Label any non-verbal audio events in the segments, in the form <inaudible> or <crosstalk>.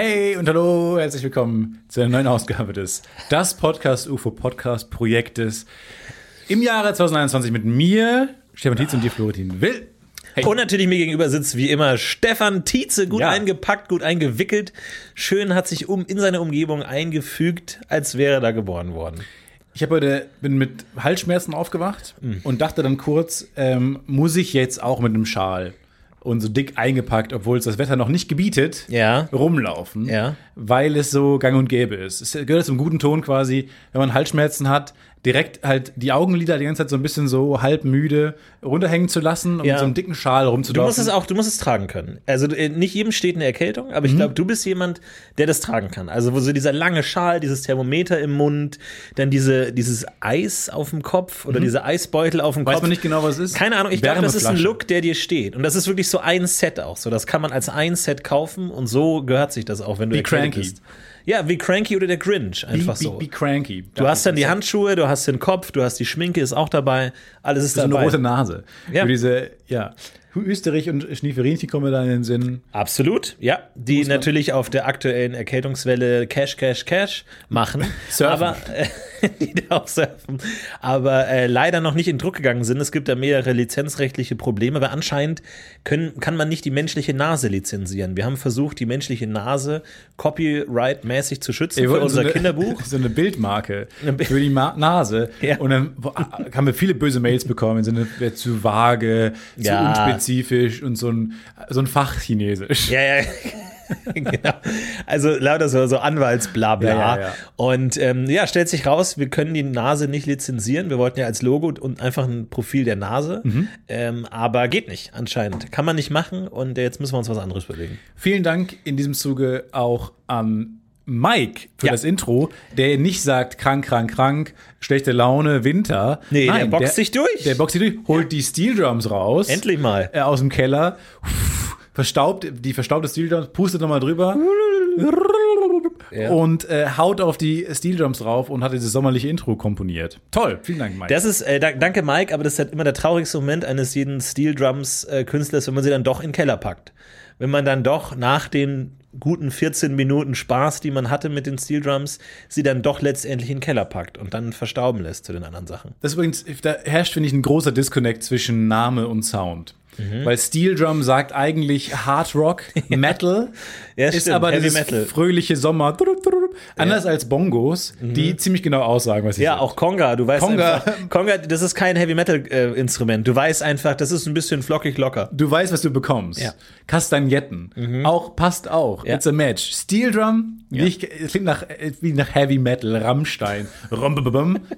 Hey, und hallo, herzlich willkommen zu einer neuen Ausgabe des Das Podcast UFO Podcast Projektes. Im Jahre 2021 mit mir, Stefan Tietz und dir, Florentin Will. Hey. Und natürlich mir gegenüber sitzt wie immer Stefan Tietze, gut Ja. eingepackt, gut eingewickelt. Schön hat sich um, in seine Umgebung eingefügt, als wäre er da geboren worden. Ich habe heute bin mit Halsschmerzen aufgewacht Mhm. und dachte dann kurz, ähm, muss ich jetzt auch mit einem Schal und so dick eingepackt, obwohl es das Wetter noch nicht gebietet, Ja. rumlaufen, Ja. weil es so gang und gäbe ist. Es gehört zum guten Ton quasi, wenn man Halsschmerzen hat, direkt halt die Augenlider die ganze Zeit so ein bisschen so halb müde runterhängen zu lassen und Ja. so einem dicken Schal Du rumzulaufen. musst es auch, du musst es tragen können. Also äh, nicht jedem steht eine Erkältung, Mhm. aber ich glaube, du bist jemand, der das tragen kann. Also wo so dieser lange Schal, dieses Thermometer im Mund, dann diese, dieses Eis auf dem Kopf oder diese Eisbeutel auf dem Mhm. Weiß Kopf. man nicht genau, was es ist? Keine Ahnung, ich glaube, das ist ein. Look, der dir steht. Und das ist wirklich so ein Set auch. So, das kann man als ein Set kaufen und so gehört sich das auch, wenn du Wie erkältet Cranky. bist. Ja, wie Cranky oder der Grinch, einfach be, so. be cranky. Du hast dann die Handschuhe, du hast den Kopf, du hast die Schminke, ist auch dabei. Alles ist so eine dabei. rote Nase. Ja. Für diese, ja. Österreich und Schnieferinchen kommen da in den Sinn. Absolut, ja. Die natürlich auf der aktuellen Erkältungswelle Cash, Cash, Cash machen. <laughs> Surfen. Aber äh, <laughs> die da auch surfen. Aber äh, leider noch nicht in Druck gegangen sind. Es gibt da mehrere lizenzrechtliche Probleme, weil anscheinend können, kann man nicht die menschliche Nase lizenzieren. Wir haben versucht, die menschliche Nase copyright-mäßig zu schützen Wir für unser so eine, Kinderbuch. <laughs> So eine Bildmarke für die Ma Nase. Ja. Und dann wo- haben wir viele böse Mails bekommen, wäre zu vage, zu Ja. unspezifisch und so ein, so ein Fachchinesisch. Ja, ja. <laughs> genau. Also lauter so, so Anwaltsblabla. Ja, ja, ja. Und ähm, ja, stellt sich raus, wir können die Nase nicht lizenzieren. Wir wollten ja als Logo und einfach ein Profil der Nase. Mhm. Ähm, aber geht nicht, anscheinend. Kann man nicht machen und jetzt müssen wir uns was anderes überlegen. Vielen Dank in diesem Zuge auch an Mike für Ja. das Intro, der nicht sagt krank, krank, krank, schlechte Laune, Winter. Nee, der boxt sich durch. Der boxt sich durch, holt die Steel Drums raus. Endlich mal. Äh, aus dem Keller. Verstaubt, die verstaubte Steel Drums, pustet nochmal drüber. Ja. Und äh, haut auf die Steel Drums drauf und hat dieses sommerliche Intro komponiert. Toll, vielen Dank, Mike. Das ist, äh, da, danke Mike, aber das ist halt immer der traurigste Moment eines jeden Steel Drums äh, Künstlers, wenn man sie dann doch in den Keller packt. Wenn man dann doch nach den guten 14 Minuten Spaß, die man hatte mit den Steel Drums, sie dann doch letztendlich in den Keller packt und dann verstauben lässt zu den anderen Sachen. Das ist übrigens, da herrscht, finde ich, ein großer Disconnect zwischen Name und Sound. Mhm. Weil Steel Drum sagt eigentlich Hard Rock, <laughs> Metal, Ja, ist aber Heavy dieses Metal. fröhliche Sommer. Anders als Bongos, die ziemlich genau aussagen, was sie Mhm. Ja, sind. auch Conga, du weißt Conga. einfach, Conga, das ist kein Heavy Metal äh, Instrument. Du weißt einfach, das ist ein bisschen flockig locker. Du weißt, was du bekommst. Ja. Kastagnetten. Auch, passt auch. Ja. It's a match. Steel Drum, nicht, es klingt nach, äh, wie nach Heavy Metal, Rammstein.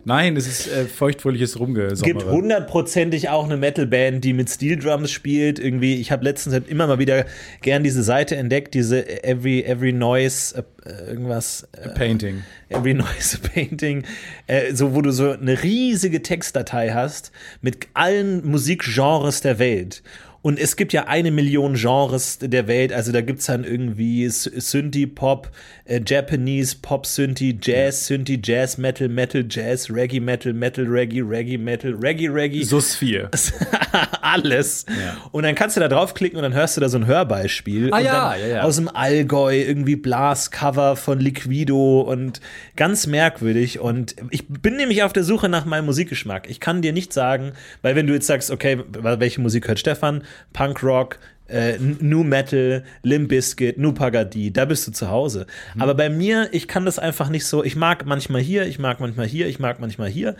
Nein, es ist äh, feuchtfröhliches gibt Rumgesommere. hundertprozentig auch eine Metalband, die mit Steel Drums spielt. Irgendwie, ich habe letztens halt immer mal wieder gern diese Seite entdeckt, diese Every Every Noise irgendwas äh, Painting. Every <laughs> Noise Painting, äh, so wo du so eine riesige Textdatei hast mit allen Musikgenres der Welt. Und es gibt ja eine Million Genres der Welt, also da gibt's dann irgendwie S- Synthie Pop, äh, Japanese Pop Synthie, Jazz Synthie, Jazz Metal, Metal Jazz, Reggae Metal, Metal Reggae, Reggae Metal, Reggae Reggae Sus 4. <laughs> alles. Ja. Und dann kannst du da draufklicken und dann hörst du da so ein Hörbeispiel. Ah ja, ja, ja. Aus dem Allgäu irgendwie Blascover von Liquido und ganz merkwürdig. Und ich bin nämlich auf der Suche nach meinem Musikgeschmack. Ich kann dir nicht sagen, weil wenn du jetzt sagst, okay, welche Musik hört Stefan? Punk Rock, äh, New Metal, Limp Bizkit, Nu Pagadi, da bist du zu Hause. Mhm. Aber bei mir, ich kann das einfach nicht so. Ich mag manchmal hier, ich mag manchmal hier, ich mag manchmal hier.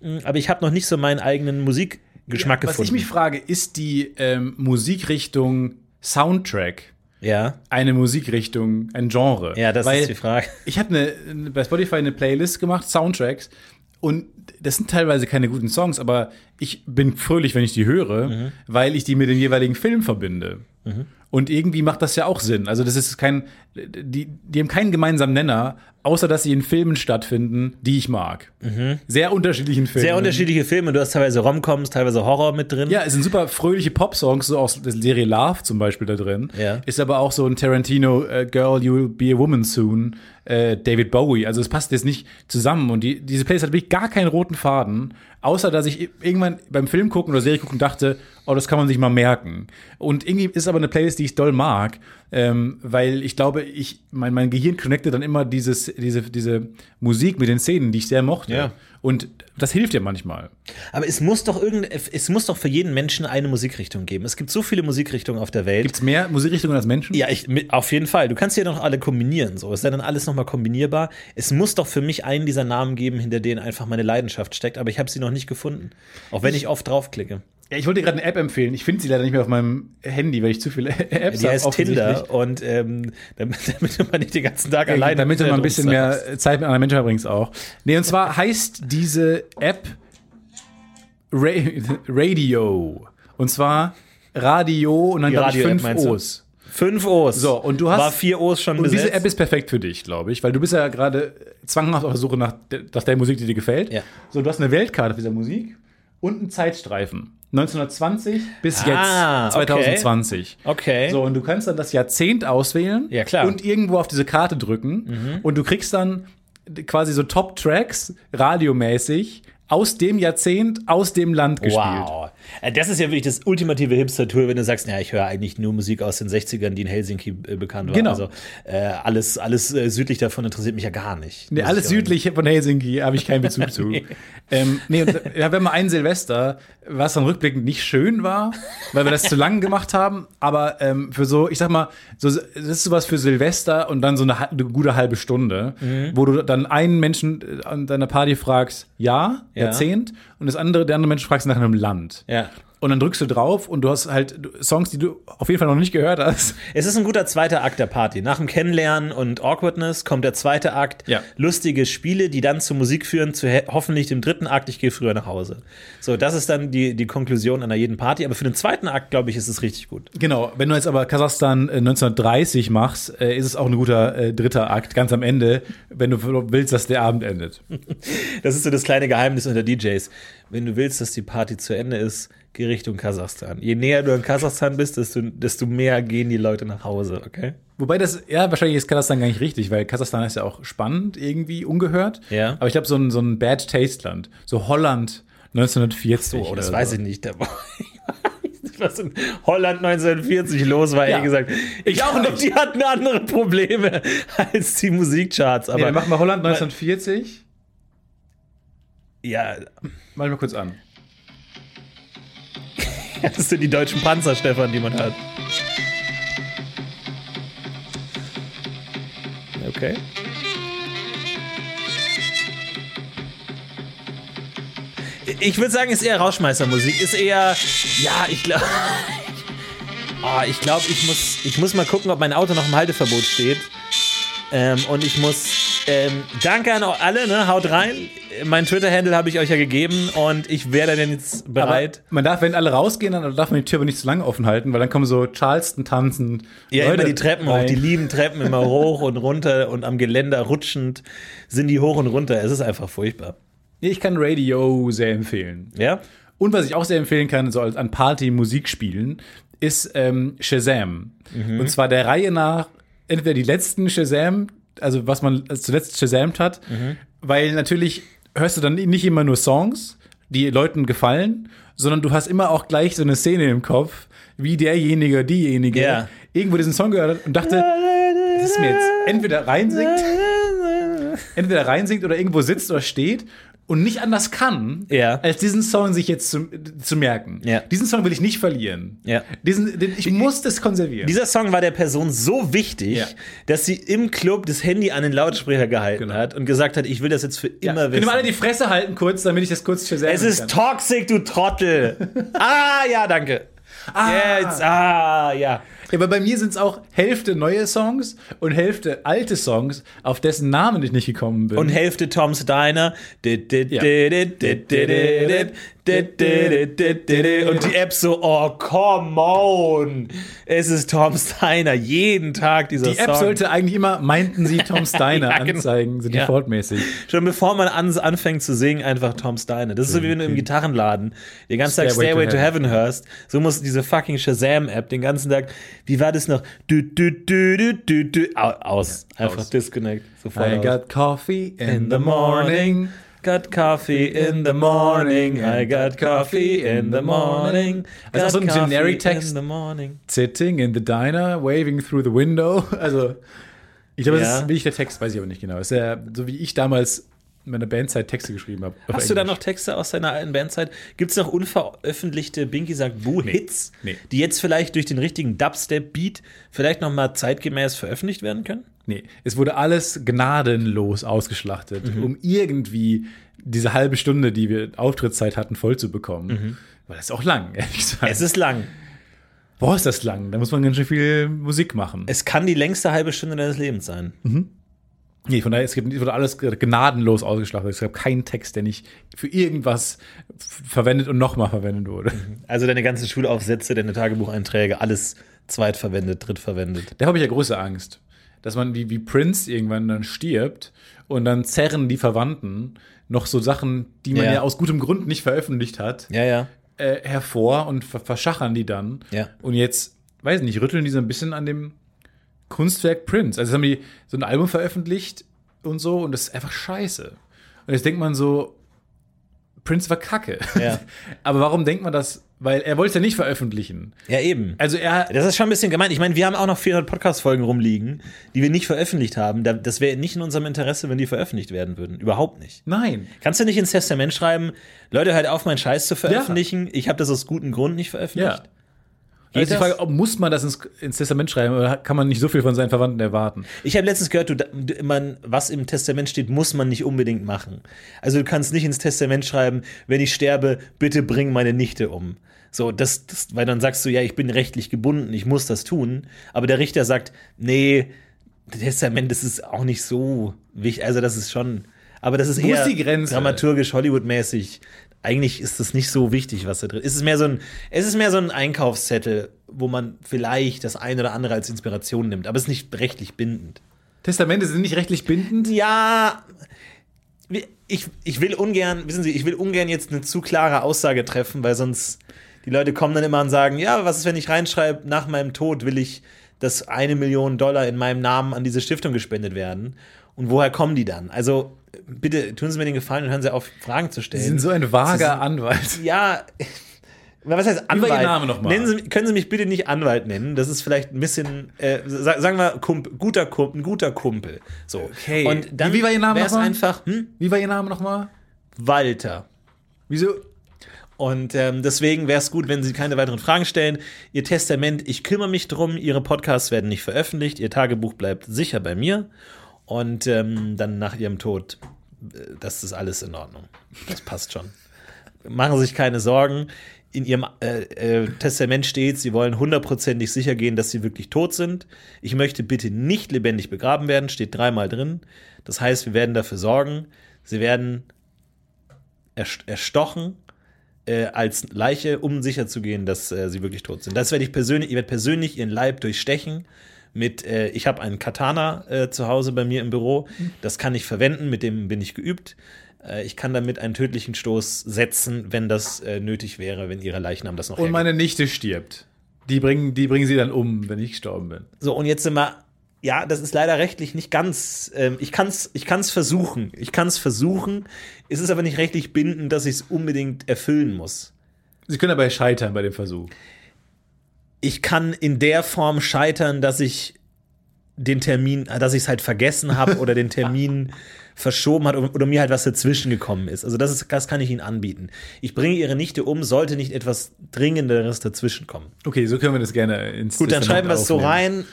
Mm, Aber ich habe noch nicht so meinen eigenen Musikgeschmack Was gefunden. ich mich frage, ist die ähm, Musikrichtung Soundtrack Ja, eine Musikrichtung, ein Genre? ja, das Weil ist die Frage. Ich habe eine, bei Spotify eine Playlist gemacht, Soundtracks, und das sind teilweise keine guten Songs, aber ich bin fröhlich, wenn ich die höre, Mhm. weil ich die mit dem jeweiligen Film verbinde. Und irgendwie macht das ja auch Sinn. Also das ist kein, die, die haben keinen gemeinsamen Nenner, außer dass sie in Filmen stattfinden, die ich mag. Sehr unterschiedlichen Filmen. Mhm. Sehr unterschiedliche Filme. Du hast teilweise Romcoms, teilweise Horror mit drin. Ja, es sind super fröhliche Pop-Songs, so aus der Serie Love zum Beispiel da drin. Ja. Ist aber auch so ein Tarantino, äh, Girl, You'll Be a Woman Soon, äh, David Bowie. Also es passt jetzt nicht zusammen. Und die, diese Playlist hat wirklich gar keinen roten Faden, außer dass ich irgendwann beim Film gucken oder Serie gucken dachte, oh, das kann man sich mal merken. Und irgendwie ist aber eine Playlist, die ich doll mag, ähm, weil ich glaube, ich, mein, mein Gehirn connectet dann immer dieses, diese, diese Musik mit den Szenen, die ich sehr mochte. Ja. Und das hilft ja manchmal. Aber es muss doch irgend, es muss doch für jeden Menschen eine Musikrichtung geben. Es gibt so viele Musikrichtungen auf der Welt. Gibt es mehr Musikrichtungen als Menschen? Ja, ich, auf jeden Fall. Du kannst ja noch alle kombinieren. So ist ja dann alles nochmal kombinierbar. Es muss doch für mich einen dieser Namen geben, hinter denen einfach meine Leidenschaft steckt. Aber ich habe sie noch nicht gefunden. Auch wenn ich oft draufklicke. Ja, ich wollte dir gerade eine App empfehlen. Ich finde sie leider nicht mehr auf meinem Handy, weil ich zu viele <laughs> Apps Die habe. heißt Tinder. Und ähm, damit, <laughs> damit man nicht den ganzen Tag alleine damit du mal ein bisschen mehr Zeit mit anderen Menschen verbringst auch. Nee, und zwar heißt diese App Ra <laughs> Radio. Und zwar Radio und dann Die glaube ich fünf? O's. Fünf O's. So, und du hast- War vier O's schon Und besetzt. diese App ist perfekt für dich, glaube ich, weil du bist ja gerade zwanghaft auf der Suche nach, nach der Musik, die dir gefällt. Ja. So, du hast eine Weltkarte dieser Musik und einen Zeitstreifen. 1920 bis Ah, jetzt, 2020. Okay. So, und du kannst dann das Jahrzehnt auswählen Ja, klar. Mhm. und irgendwo auf diese Karte drücken und du kriegst dann quasi so Top-Tracks, radiomäßig, aus dem Jahrzehnt, aus dem Land gespielt. Wow. Äh, Das ist ja wirklich das ultimative Hipster-Tool, wenn du sagst, ja, ich höre eigentlich nur Musik aus den 60ern, die in Helsinki äh, bekannt war. Genau. Also äh, alles, alles äh, südlich davon interessiert mich ja gar nicht. Nee, alles südlich von Helsinki habe ich keinen Bezug <laughs> zu. ähm, nee, und ja, wenn mal ein Silvester, was dann rückblickend nicht schön war, weil wir das zu lang gemacht haben, aber ähm, für so, ich sag mal, so, das ist sowas für Silvester und dann so eine, eine gute halbe Stunde, Mhm. wo du dann einen Menschen an deiner Party fragst, ja, Ja. Jahrzehnt, und das andere, der andere Mensch fragst nach einem Land. Ja. Yeah. Und dann drückst du drauf und du hast halt Songs, die du auf jeden Fall noch nicht gehört hast. Es ist ein guter zweiter Akt der Party. Nach dem Kennenlernen und Awkwardness kommt der zweite Akt. Ja. Lustige Spiele, die dann zur Musik führen, zu hoffentlich dem dritten Akt, ich gehe früher nach Hause. So, das ist dann die, die Konklusion einer jeden Party. Aber für den zweiten Akt, glaube ich, ist es richtig gut. Genau, wenn du jetzt aber Kasachstan äh, 1930 machst, äh, ist es auch ein guter äh, dritter Akt, ganz am Ende, wenn du willst, dass der Abend endet. <laughs> Das ist so das kleine Geheimnis unter DJs. Wenn du willst, dass die Party zu Ende ist, Richtung Kasachstan. Je näher du in Kasachstan bist, desto, desto mehr gehen die Leute nach Hause, okay? Wobei das, ja, wahrscheinlich ist Kasachstan gar nicht richtig, weil Kasachstan ist ja auch spannend, irgendwie ungehört. Ja. Aber ich glaube, so ein, so ein Bad Taste Land, so Holland 1940. Oh, das oder weiß so. ich nicht. Da <laughs> war- Ich weiß nicht, was in Holland 1940 los war, Ja. ehrlich gesagt. Ich auch glaub, nicht. Die hatten andere Probleme <laughs> als die Musikcharts. Aber Nee, dann machen wir Holland 1940. ja, Mach ich mal kurz an. <laughs> das sind die deutschen Panzer, Stefan, die man hat. Okay. Ich würde sagen, ist eher Rauschmeistermusik. Ist eher, ja, ich glaube, <laughs> oh, ich glaube, ich muss, ich muss mal gucken, ob mein Auto noch im Halteverbot steht. Ähm, und ich muss, ähm, danke an alle, ne, haut rein. Mein Twitter-Handle habe ich euch ja gegeben und ich wäre dann jetzt bereit. Aber man darf, wenn alle rausgehen, dann darf man die Tür aber nicht zu lange offen halten, weil dann kommen so Charleston tanzen. Ja, Leute immer die Treppen hoch, rein. die lieben Treppen immer <laughs> hoch und runter und am Geländer rutschend sind die hoch und runter. Es ist einfach furchtbar. Ich kann Radio sehr empfehlen. Ja? Und was ich auch sehr empfehlen kann, so als an Party-Musikspielen, ist ähm, Shazam. Und zwar der Reihe nach entweder die letzten Shazam, also was man zuletzt Shazamt hat, weil natürlich hörst du dann nicht immer nur Songs, die Leuten gefallen, sondern du hast immer auch gleich so eine Szene im Kopf, wie derjenige, diejenige Ja. irgendwo diesen Song gehört hat und dachte, das ist mir jetzt entweder reinsingt, <laughs> entweder reinsingt oder irgendwo sitzt oder steht und nicht anders kann, Ja. als diesen Song sich jetzt zu, zu merken. Ja. Diesen Song will ich nicht verlieren. Ja. Diesen, den, ich muss das konservieren. Dieser Song war der Person so wichtig, dass sie im Club das Handy an den Lautsprecher gehalten Genau. hat und gesagt hat, ich will das jetzt für immer Können wissen. wir alle die Fresse halten kurz, damit ich das kurz für es ist toxic, du Trottel. <laughs> ah, ja, danke. Ah. Jetzt, ah, ja. Ja, aber bei mir sind es auch Hälfte neue Songs und Hälfte alte Songs, auf dessen Namen ich nicht gekommen bin. Und Hälfte Tom's Diner. Ja. dit, Und die App so, oh, come on. Es ist Tom Steiner. Jeden Tag dieser Die App Song. sollte eigentlich immer, meinten sie, Tom <laughs> Steiner Ja, genau. anzeigen, so Ja. defaultmäßig. Schon bevor man an, anfängt zu singen, einfach Tom Steiner. Das ist so wie wenn du im Gitarrenladen den ganzen Tag Stairway to Heaven hörst. So muss diese fucking Shazam-App den ganzen Tag, wie war das noch? Du, du, du, du, du, du, au- aus. Einfach disconnect. Sofort I got coffee in the morning. Got coffee in the morning. I got coffee in the morning. Das auch so ein Got coffee Generic-Text. In the morning. Sitting in the diner, waving through the window. <laughs> Also, ich glaube, das Ja. ist wirklich der Text, weiß ich aber nicht genau. Ist ja so wie ich damals in meiner Bandzeit Texte geschrieben habe. Hast du da Englisch. noch Texte aus deiner alten Bandzeit? Gibt es noch unveröffentlichte Binky sagt Boo-Hits, Nee. die jetzt vielleicht durch den richtigen Dubstep-Beat vielleicht noch mal zeitgemäß veröffentlicht werden können? Nee, es wurde alles gnadenlos ausgeschlachtet, Mhm. um irgendwie diese halbe Stunde, die wir Auftrittszeit hatten, voll zu bekommen. Weil das ist auch lang, <laughs> ehrlich gesagt. Mhm. Es ist lang. Boah, ist das lang. Da muss man ganz schön viel Musik machen. Es kann die längste halbe Stunde deines Lebens sein. Nee, von daher, es, gibt, es wurde alles gnadenlos ausgeschlachtet. Es gab keinen Text, der nicht für irgendwas verwendet und nochmal verwendet wurde. Also deine ganzen Schulaufsätze, deine Tagebucheinträge, alles zweitverwendet, drittverwendet. Da habe ich ja große Angst, dass man wie, wie Prince irgendwann dann stirbt und dann zerren die Verwandten noch so Sachen, die man Ja. ja, aus gutem Grund nicht veröffentlicht hat, Ja, ja. äh, hervor und ver verschachern die dann. Und jetzt, weiß nicht, rütteln die so ein bisschen an dem Kunstwerk Prince. Also jetzt haben die so ein Album veröffentlicht und so und das ist einfach scheiße. Und jetzt denkt man so, Prince war kacke. <laughs> Aber warum denkt man das? Weil er wollte es ja nicht veröffentlichen. Ja, eben. Also er, Das ist schon ein bisschen gemein. Ich meine, wir haben auch noch 400 Podcast-Folgen rumliegen, die wir nicht veröffentlicht haben. Da- Das wäre nicht in unserem Interesse, wenn die veröffentlicht werden würden. Überhaupt nicht. nein. Kannst du nicht ins Testament schreiben, Leute, hört auf, meinen Scheiß zu veröffentlichen. Ich habe das aus gutem Grund nicht veröffentlicht. Ja. Geht Also die? Frage, ob muss man das ins, ins Testament schreiben oder kann man nicht so viel von seinen Verwandten erwarten? Ich habe letztens gehört, du- man, was im Testament steht, muss man nicht unbedingt machen. Also du kannst nicht ins Testament schreiben, wenn ich sterbe, bitte bring meine Nichte um. So, das, das, weil dann sagst du, ja, ich bin rechtlich gebunden, ich muss das tun. Aber der Richter sagt, nee, Testament, das ist auch nicht so wichtig. Also das ist schon, aber das ist Wo eher ist die Grenze? dramaturgisch, Hollywood-mäßig. Eigentlich ist das nicht so wichtig, was da drin ist. Es ist mehr so ein, es ist mehr so ein Einkaufszettel, wo man vielleicht das eine oder andere als Inspiration nimmt, aber es ist nicht rechtlich bindend. Testamente sind nicht rechtlich bindend? Ja, ich, ich will ungern, wissen Sie, ich will ungern jetzt eine zu klare Aussage treffen, weil sonst die Leute kommen dann immer und sagen, ja, was ist, wenn ich reinschreibe, nach meinem Tod will ich, dass eine Million Dollar in meinem Namen an diese Stiftung gespendet werden. Und woher kommen die dann? Also bitte tun Sie mir den Gefallen und hören Sie auf, Fragen zu stellen. Sie sind so ein vager Anwalt. Ja, was heißt Anwalt? war Ihr Name noch mal? Nennen Sie, können Sie mich bitte nicht Anwalt nennen? Das ist vielleicht ein bisschen, äh, sa- sagen wir, Kump, guter, Kumpel, ein guter Kumpel. So. Okay. Und dann Wie war Ihr Name nochmal? einfach hm? Wie war Ihr Name nochmal? Walter. Wieso? Und ähm, deswegen wäre es gut, wenn Sie keine weiteren Fragen stellen. Ihr Testament, ich kümmere mich drum. Ihre Podcasts werden nicht veröffentlicht. Ihr Tagebuch bleibt sicher bei mir. Und ähm, dann nach Ihrem Tod, äh, das ist alles in Ordnung. Das passt schon. Machen Sie sich keine Sorgen. In Ihrem äh, äh, Testament steht, Sie wollen hundertprozentig sicher gehen, dass Sie wirklich tot sind. Ich möchte bitte nicht lebendig begraben werden, steht dreimal drin. Das heißt, wir werden dafür sorgen. Sie werden erst- erstochen äh, als Leiche, um sicher zu gehen, dass äh, sie wirklich tot sind. Das werde ich persönlich, ich werde persönlich ihren Leib durchstechen. Mit, äh, ich habe einen Katana äh, zu Hause bei mir im Büro. Das kann ich verwenden, mit dem bin ich geübt. Äh, ich kann damit einen tödlichen Stoß setzen, wenn das äh, nötig wäre, wenn ihre Leichnam das noch Und hergibt. meine Nichte stirbt. Die bringen, die bringen sie dann um, wenn ich gestorben bin. So, und jetzt sind wir, ja, das ist leider rechtlich nicht ganz, ähm, ich kann es ich kann's versuchen. Ich kann es versuchen. Es ist aber nicht rechtlich bindend, dass ich es unbedingt erfüllen muss. Sie können dabei scheitern bei dem Versuch. ich kann in der Form scheitern, dass ich den Termin, dass ich es halt vergessen habe <laughs> oder den Termin verschoben hat oder, oder mir halt was dazwischen gekommen ist. Also das ist, das kann ich Ihnen anbieten. Ich bringe Ihre Nichte um, sollte nicht etwas Dringenderes dazwischen kommen. Okay, so können wir das gerne ins Gut, dann schreiben wir es so rein.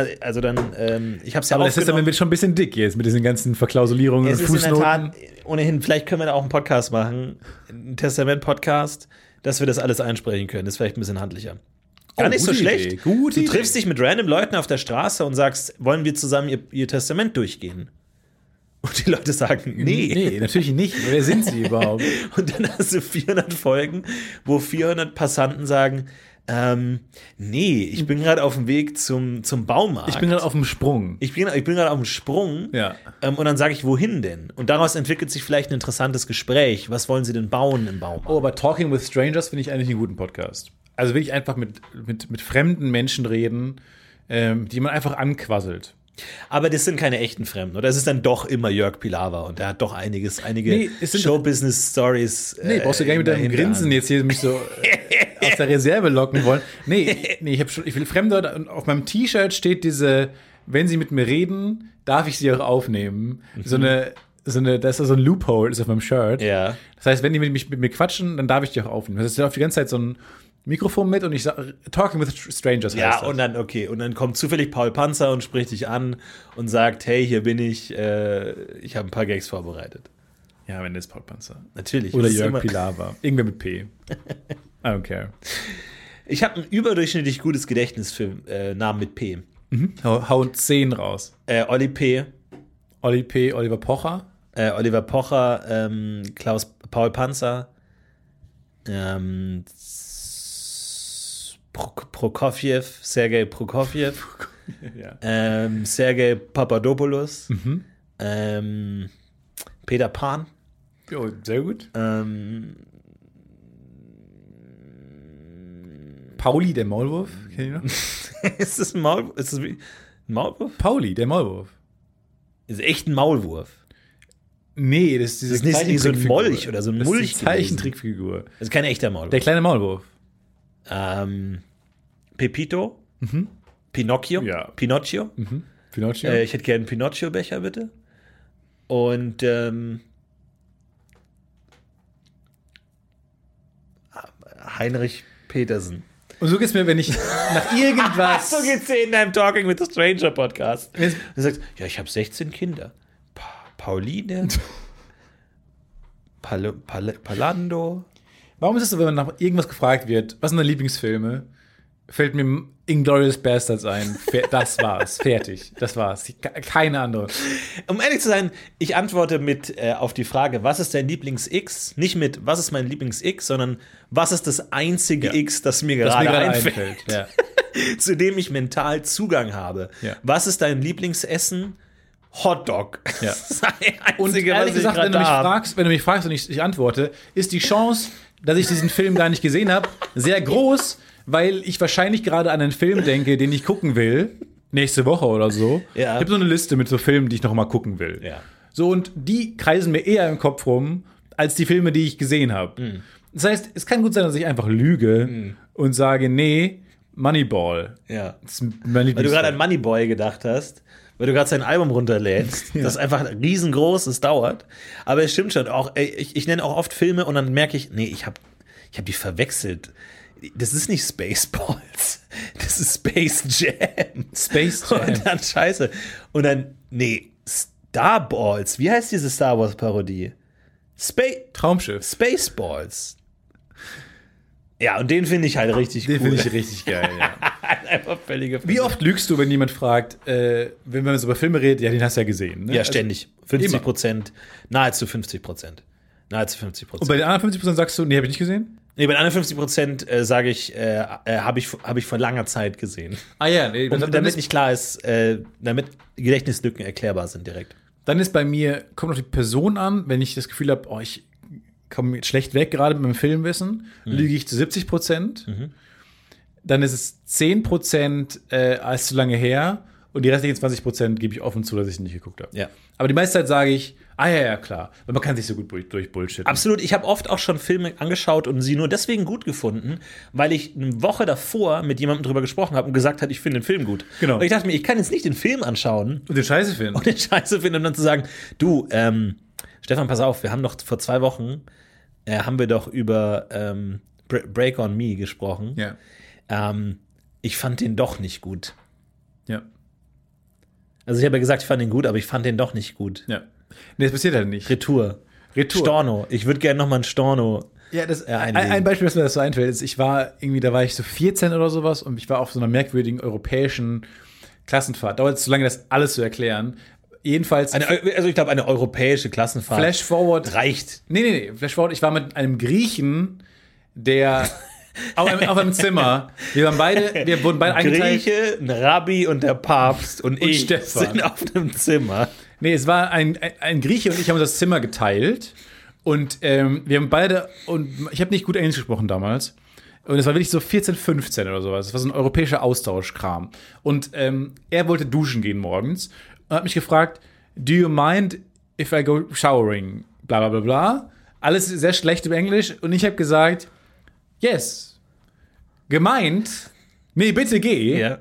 Also, also dann, ähm, ich habe es ja Aber das Testament aufgenommen. wird schon ein bisschen dick jetzt mit diesen ganzen Verklausulierungen Es und ist in der Fußnoten. Tat, ohnehin, vielleicht können wir da auch einen Podcast machen, einen Testament-Podcast, dass wir das alles einsprechen können. Das ist vielleicht ein bisschen handlicher. Gar Oh, nicht so schlecht. Idee, du Idee. triffst dich mit random Leuten auf der Straße und sagst, wollen wir zusammen ihr, ihr Testament durchgehen? Und die Leute sagen, nee. Nee, natürlich nicht. Wer sind sie überhaupt? <laughs> Und dann hast du 400 Folgen, wo 400 Passanten sagen, ähm, nee, ich bin gerade auf dem Weg zum, zum Baumarkt. Ich bin gerade auf dem Sprung. ich bin, ich bin gerade auf dem Sprung. Ja. Ähm, und dann sage ich, wohin denn? Und daraus entwickelt sich vielleicht ein interessantes Gespräch. Was wollen sie denn bauen im Baumarkt? Oh, aber Talking with Strangers finde ich eigentlich einen guten Podcast. Also will ich einfach mit, mit, mit fremden Menschen reden, ähm, die man einfach anquasselt. Aber das sind keine echten Fremden, oder? Es ist dann doch immer Jörg Pilawa und der hat doch einiges, einige Nee, Showbusiness-Stories. äh, Nee, brauchst du gar nicht mit deinem Grinsen jetzt hier mich so äh, aus der Reserve locken wollen. Nee, <laughs> nee ich, hab schon, ich will Fremde und auf meinem T-Shirt steht diese, wenn sie mit mir reden, darf ich sie auch aufnehmen. So eine, so eine, da ist so ein Loophole, ist auf meinem Shirt. Ja. Das heißt, wenn die mit, mich, mit mir quatschen, dann darf ich die auch aufnehmen. Das ist ja auf die ganze Zeit so ein Mikrofon mit und ich sage, Talking with Strangers Ja, und dann, okay, und dann kommt zufällig Paul Panzer und spricht dich an und sagt, hey, hier bin ich, äh, ich habe ein paar Gags vorbereitet. ja, wenn das Paul Panzer. Natürlich. Oder Jörg Pilawa. Irgendwer mit P. <laughs> I don't care. Ich habe ein überdurchschnittlich gutes Gedächtnis für äh, Namen mit P. Hau, hau 10 raus. Äh, Olli P., Olli P., Oliver Pocher. äh, Oliver Pocher, ähm, Klaus Paul Panzer, ähm, Pro Prokofjew, Sergei Prokofjew, Ja. ähm, Sergei Papadopoulos, ähm, Peter Pan, Oh, sehr gut. ähm, Pauli, der Maulwurf. Kennt ihr noch? <laughs> ist das ein Maulwurf? Ist das wie ein Maulwurf? Pauli, der Maulwurf. Ist echt ein Maulwurf. Nee, das ist Das ist nicht so ein. Molch oder so ein das ist Mulch gewesen. Zeichentrickfigur. Das ist kein echter Maulwurf. Der kleine Maulwurf. Ähm, Pepito, Pinocchio, Ja. Pinocchio. Pinocchio. Äh, ich hätte gerne einen Pinocchio-Becher, bitte. Und ähm, Heinrich Petersen. und so geht's mir, wenn ich nach irgendwas. <laughs> So geht's dir in deinem Talking with the Stranger Podcast. Du sagst, ja, ich habe 16 Kinder. Pa Pauline, <laughs> Pal Pal Palando. Warum ist es so, wenn man nach irgendwas gefragt wird, was sind deine Lieblingsfilme? Fällt mir Inglourious Bastards ein. <laughs> Das war's. Fertig. Das war's. Ke- Keine andere. Um ehrlich zu sein, ich antworte mit äh, auf die Frage, was ist dein Lieblings-X? Nicht mit, was ist mein Lieblings-X, sondern was ist das einzige Ja. X, das mir gerade mir gerade einfällt, einfällt. Ja. <laughs> zu dem ich mental Zugang habe. Ja. Was ist dein Lieblingsessen? Hotdog. Ja. <laughs> Das ist das Und Einzige, ehrlich gesagt, wenn du, fragst, wenn du mich fragst und ich, ich antworte, ist die Chance, dass ich diesen Film gar nicht gesehen habe, sehr groß, weil ich wahrscheinlich gerade an einen Film denke, den ich gucken will. Nächste Woche oder so. Ja. Ich habe so eine Liste mit so Filmen, die ich noch mal gucken will. Ja. So, und die kreisen mir eher im Kopf rum, als die Filme, die ich gesehen habe. Mhm. Das heißt, es kann gut sein, dass ich einfach lüge und sage, nee, Moneyball. Ja. Weil du gerade an Moneyboy gedacht hast, weil du gerade sein Album runterlädst, das einfach riesengroß ist, dauert. Aber es stimmt schon, auch, ich, ich nenne auch oft Filme und dann merke ich, nee, ich habe ich hab die verwechselt. Das ist nicht Spaceballs, das ist Space Jam. Space Jam. Und dann scheiße. Und dann, nee, Starballs. Wie heißt diese Star Wars Parodie? Spa Traumschiff. Spaceballs. Ja, und den finde ich halt richtig Den cool. finde ich richtig geil, ja. <laughs> einfach völlige Wie oft lügst du, wenn jemand fragt, äh, wenn man so über Filme redet, ja, den hast du ja gesehen. Ne? Ja, Also- ständig. 50 Prozent, nahezu 50 Prozent. Nahezu 50% Und Prozent. bei den anderen 50% sagst du, nee, habe ich nicht gesehen? Nee, bei den anderen 50 Prozent äh, sage ich, äh, äh, habe ich, hab ich vor langer Zeit gesehen. Ah ja, nee, Und damit ist, nicht klar ist, äh, damit Gedächtnislücken erklärbar sind direkt. dann ist bei mir, kommt auf die Person an, wenn ich das Gefühl habe, oh, ich komme schlecht weg, gerade mit meinem Filmwissen, lüge ich zu 70 Prozent. Dann ist es 10 Prozent äh, als zu lange her und die restlichen 20 Prozent gebe ich offen zu, dass ich nicht geguckt habe. Ja. Aber die meiste Zeit sage ich, ah ja, ja, klar. Weil man kann sich so gut durch, Bullshit. Absolut. Ich habe oft auch schon Filme angeschaut und sie nur deswegen gut gefunden, weil ich eine Woche davor mit jemandem drüber gesprochen habe und gesagt hat, ich finde den Film gut. Genau. Und ich dachte mir, ich kann jetzt nicht den Film anschauen Und den Scheiße finden. und den Scheiße finden und dann zu sagen, du, ähm, Stefan, pass auf, wir haben doch vor zwei Wochen, äh, haben wir doch über ähm, Bre- Break on Me gesprochen. Ja. Ähm, ich fand den doch nicht gut. Ja. Also ich habe ja gesagt, ich fand den gut, aber ich fand den doch nicht gut. Ja. Nee, das passiert halt nicht. Retour. Retour. Storno. Ich würde gerne noch mal ein Storno. Ja, das, Ja, ein, ein Beispiel, das mir das so einfällt, ist, ich war irgendwie, da war ich so 14 oder sowas und ich war auf so einer merkwürdigen europäischen Klassenfahrt. Dauert zu lange, das alles zu erklären. Jedenfalls, Eine, also ich glaube, eine europäische Klassenfahrt Flash Forward. reicht. Nee, nee, nee, Flash Forward, ich war mit einem Griechen, der <laughs> auf einem, auf einem Zimmer, wir waren beide, wir wurden beide eingeteilt. Grieche, ein Rabbi und der Papst und, ich Stefan. sind auf einem Zimmer. Nee, es war ein, ein, ein Grieche und ich haben das Zimmer geteilt. Und ähm, wir haben beide, und ich habe nicht gut Englisch gesprochen damals. Und es war wirklich so 14, 15 oder sowas. Das war so ein europäischer Austauschkram. Und ähm, er wollte duschen gehen morgens und hat mich gefragt, do you mind if I go showering? Bla bla bla bla. Alles sehr schlecht im Englisch. Und ich habe gesagt, yes. Gemeint, nee, bitte geh. Ja.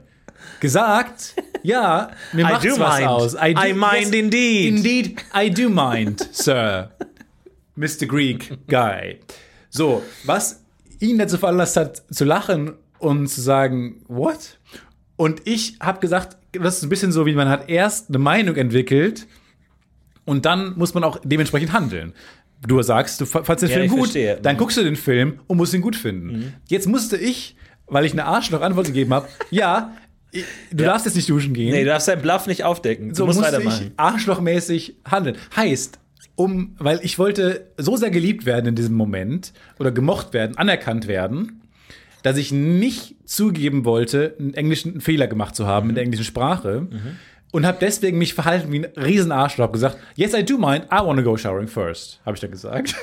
Gesagt, ja, mir I macht's do was mind. aus. I mind indeed. Indeed, I do mind, Sir. Mr. Greek Guy. So, was ihn dazu veranlasst hat, zu lachen und zu sagen, what? Und ich habe gesagt, das ist ein bisschen so, wie man hat erst eine Meinung entwickelt und dann muss man auch dementsprechend handeln. Du sagst, du fandst den Ja, Film gut, verstehe. Mhm. dann guckst du den Film und musst ihn gut finden. Jetzt musste ich, weil ich eine Arschloch-Antwort gegeben habe, <laughs> ja, ich- du darfst jetzt nicht duschen gehen Nee, du darfst deinen Bluff nicht aufdecken. Du so musst weitermachen. ich arschlochmäßig handeln. Heißt, um, weil ich wollte so sehr geliebt werden in diesem Moment oder gemocht werden, anerkannt werden, dass ich nicht zugeben wollte, einen englischen Fehler gemacht zu haben in der englischen Sprache. Und habe deswegen mich verhalten wie ein riesen Arschloch. Hab gesagt, yes, I do mind, I want to go showering first, habe ich dann gesagt.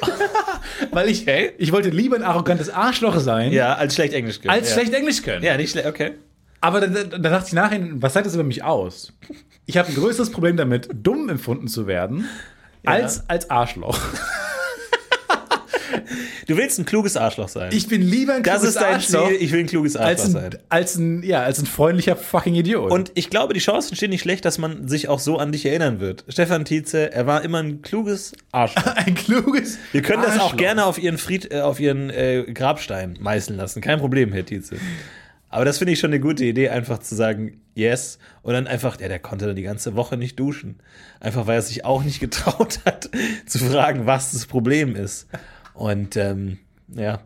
<laughs> Weil ich, Okay. ich wollte lieber ein arrogantes Arschloch sein, Ja, als schlecht Englisch können. als ja. schlecht Englisch können. Ja, nicht schlecht, okay. Aber dann, dann, dachte ich nachher, was sagt das über mich aus? Ich habe ein größeres Problem damit, dumm empfunden zu werden, als als Arschloch. <laughs> Du willst ein kluges Arschloch sein. Ich bin lieber ein das kluges ist dein Arschloch Ziel, ich will ein kluges als Arschloch ein, sein. als, ein, ja, als ein freundlicher fucking Idiot. Und ich glaube, die Chancen stehen nicht schlecht, dass man sich auch so an dich erinnern wird. Stefan Tietze, er war immer ein kluges Arschloch. <laughs> ein kluges Wir können das auch Arschloch. gerne auf ihren, Fried, äh, auf ihren äh, Grabstein meißeln lassen. Kein Problem, Herr Tietze. Aber das finde ich schon eine gute Idee, einfach zu sagen, yes. Und dann einfach, ja, der konnte dann die ganze Woche nicht duschen. Einfach, weil er sich auch nicht <laughs> getraut hat, zu fragen, was das Problem ist. Und ähm, ja,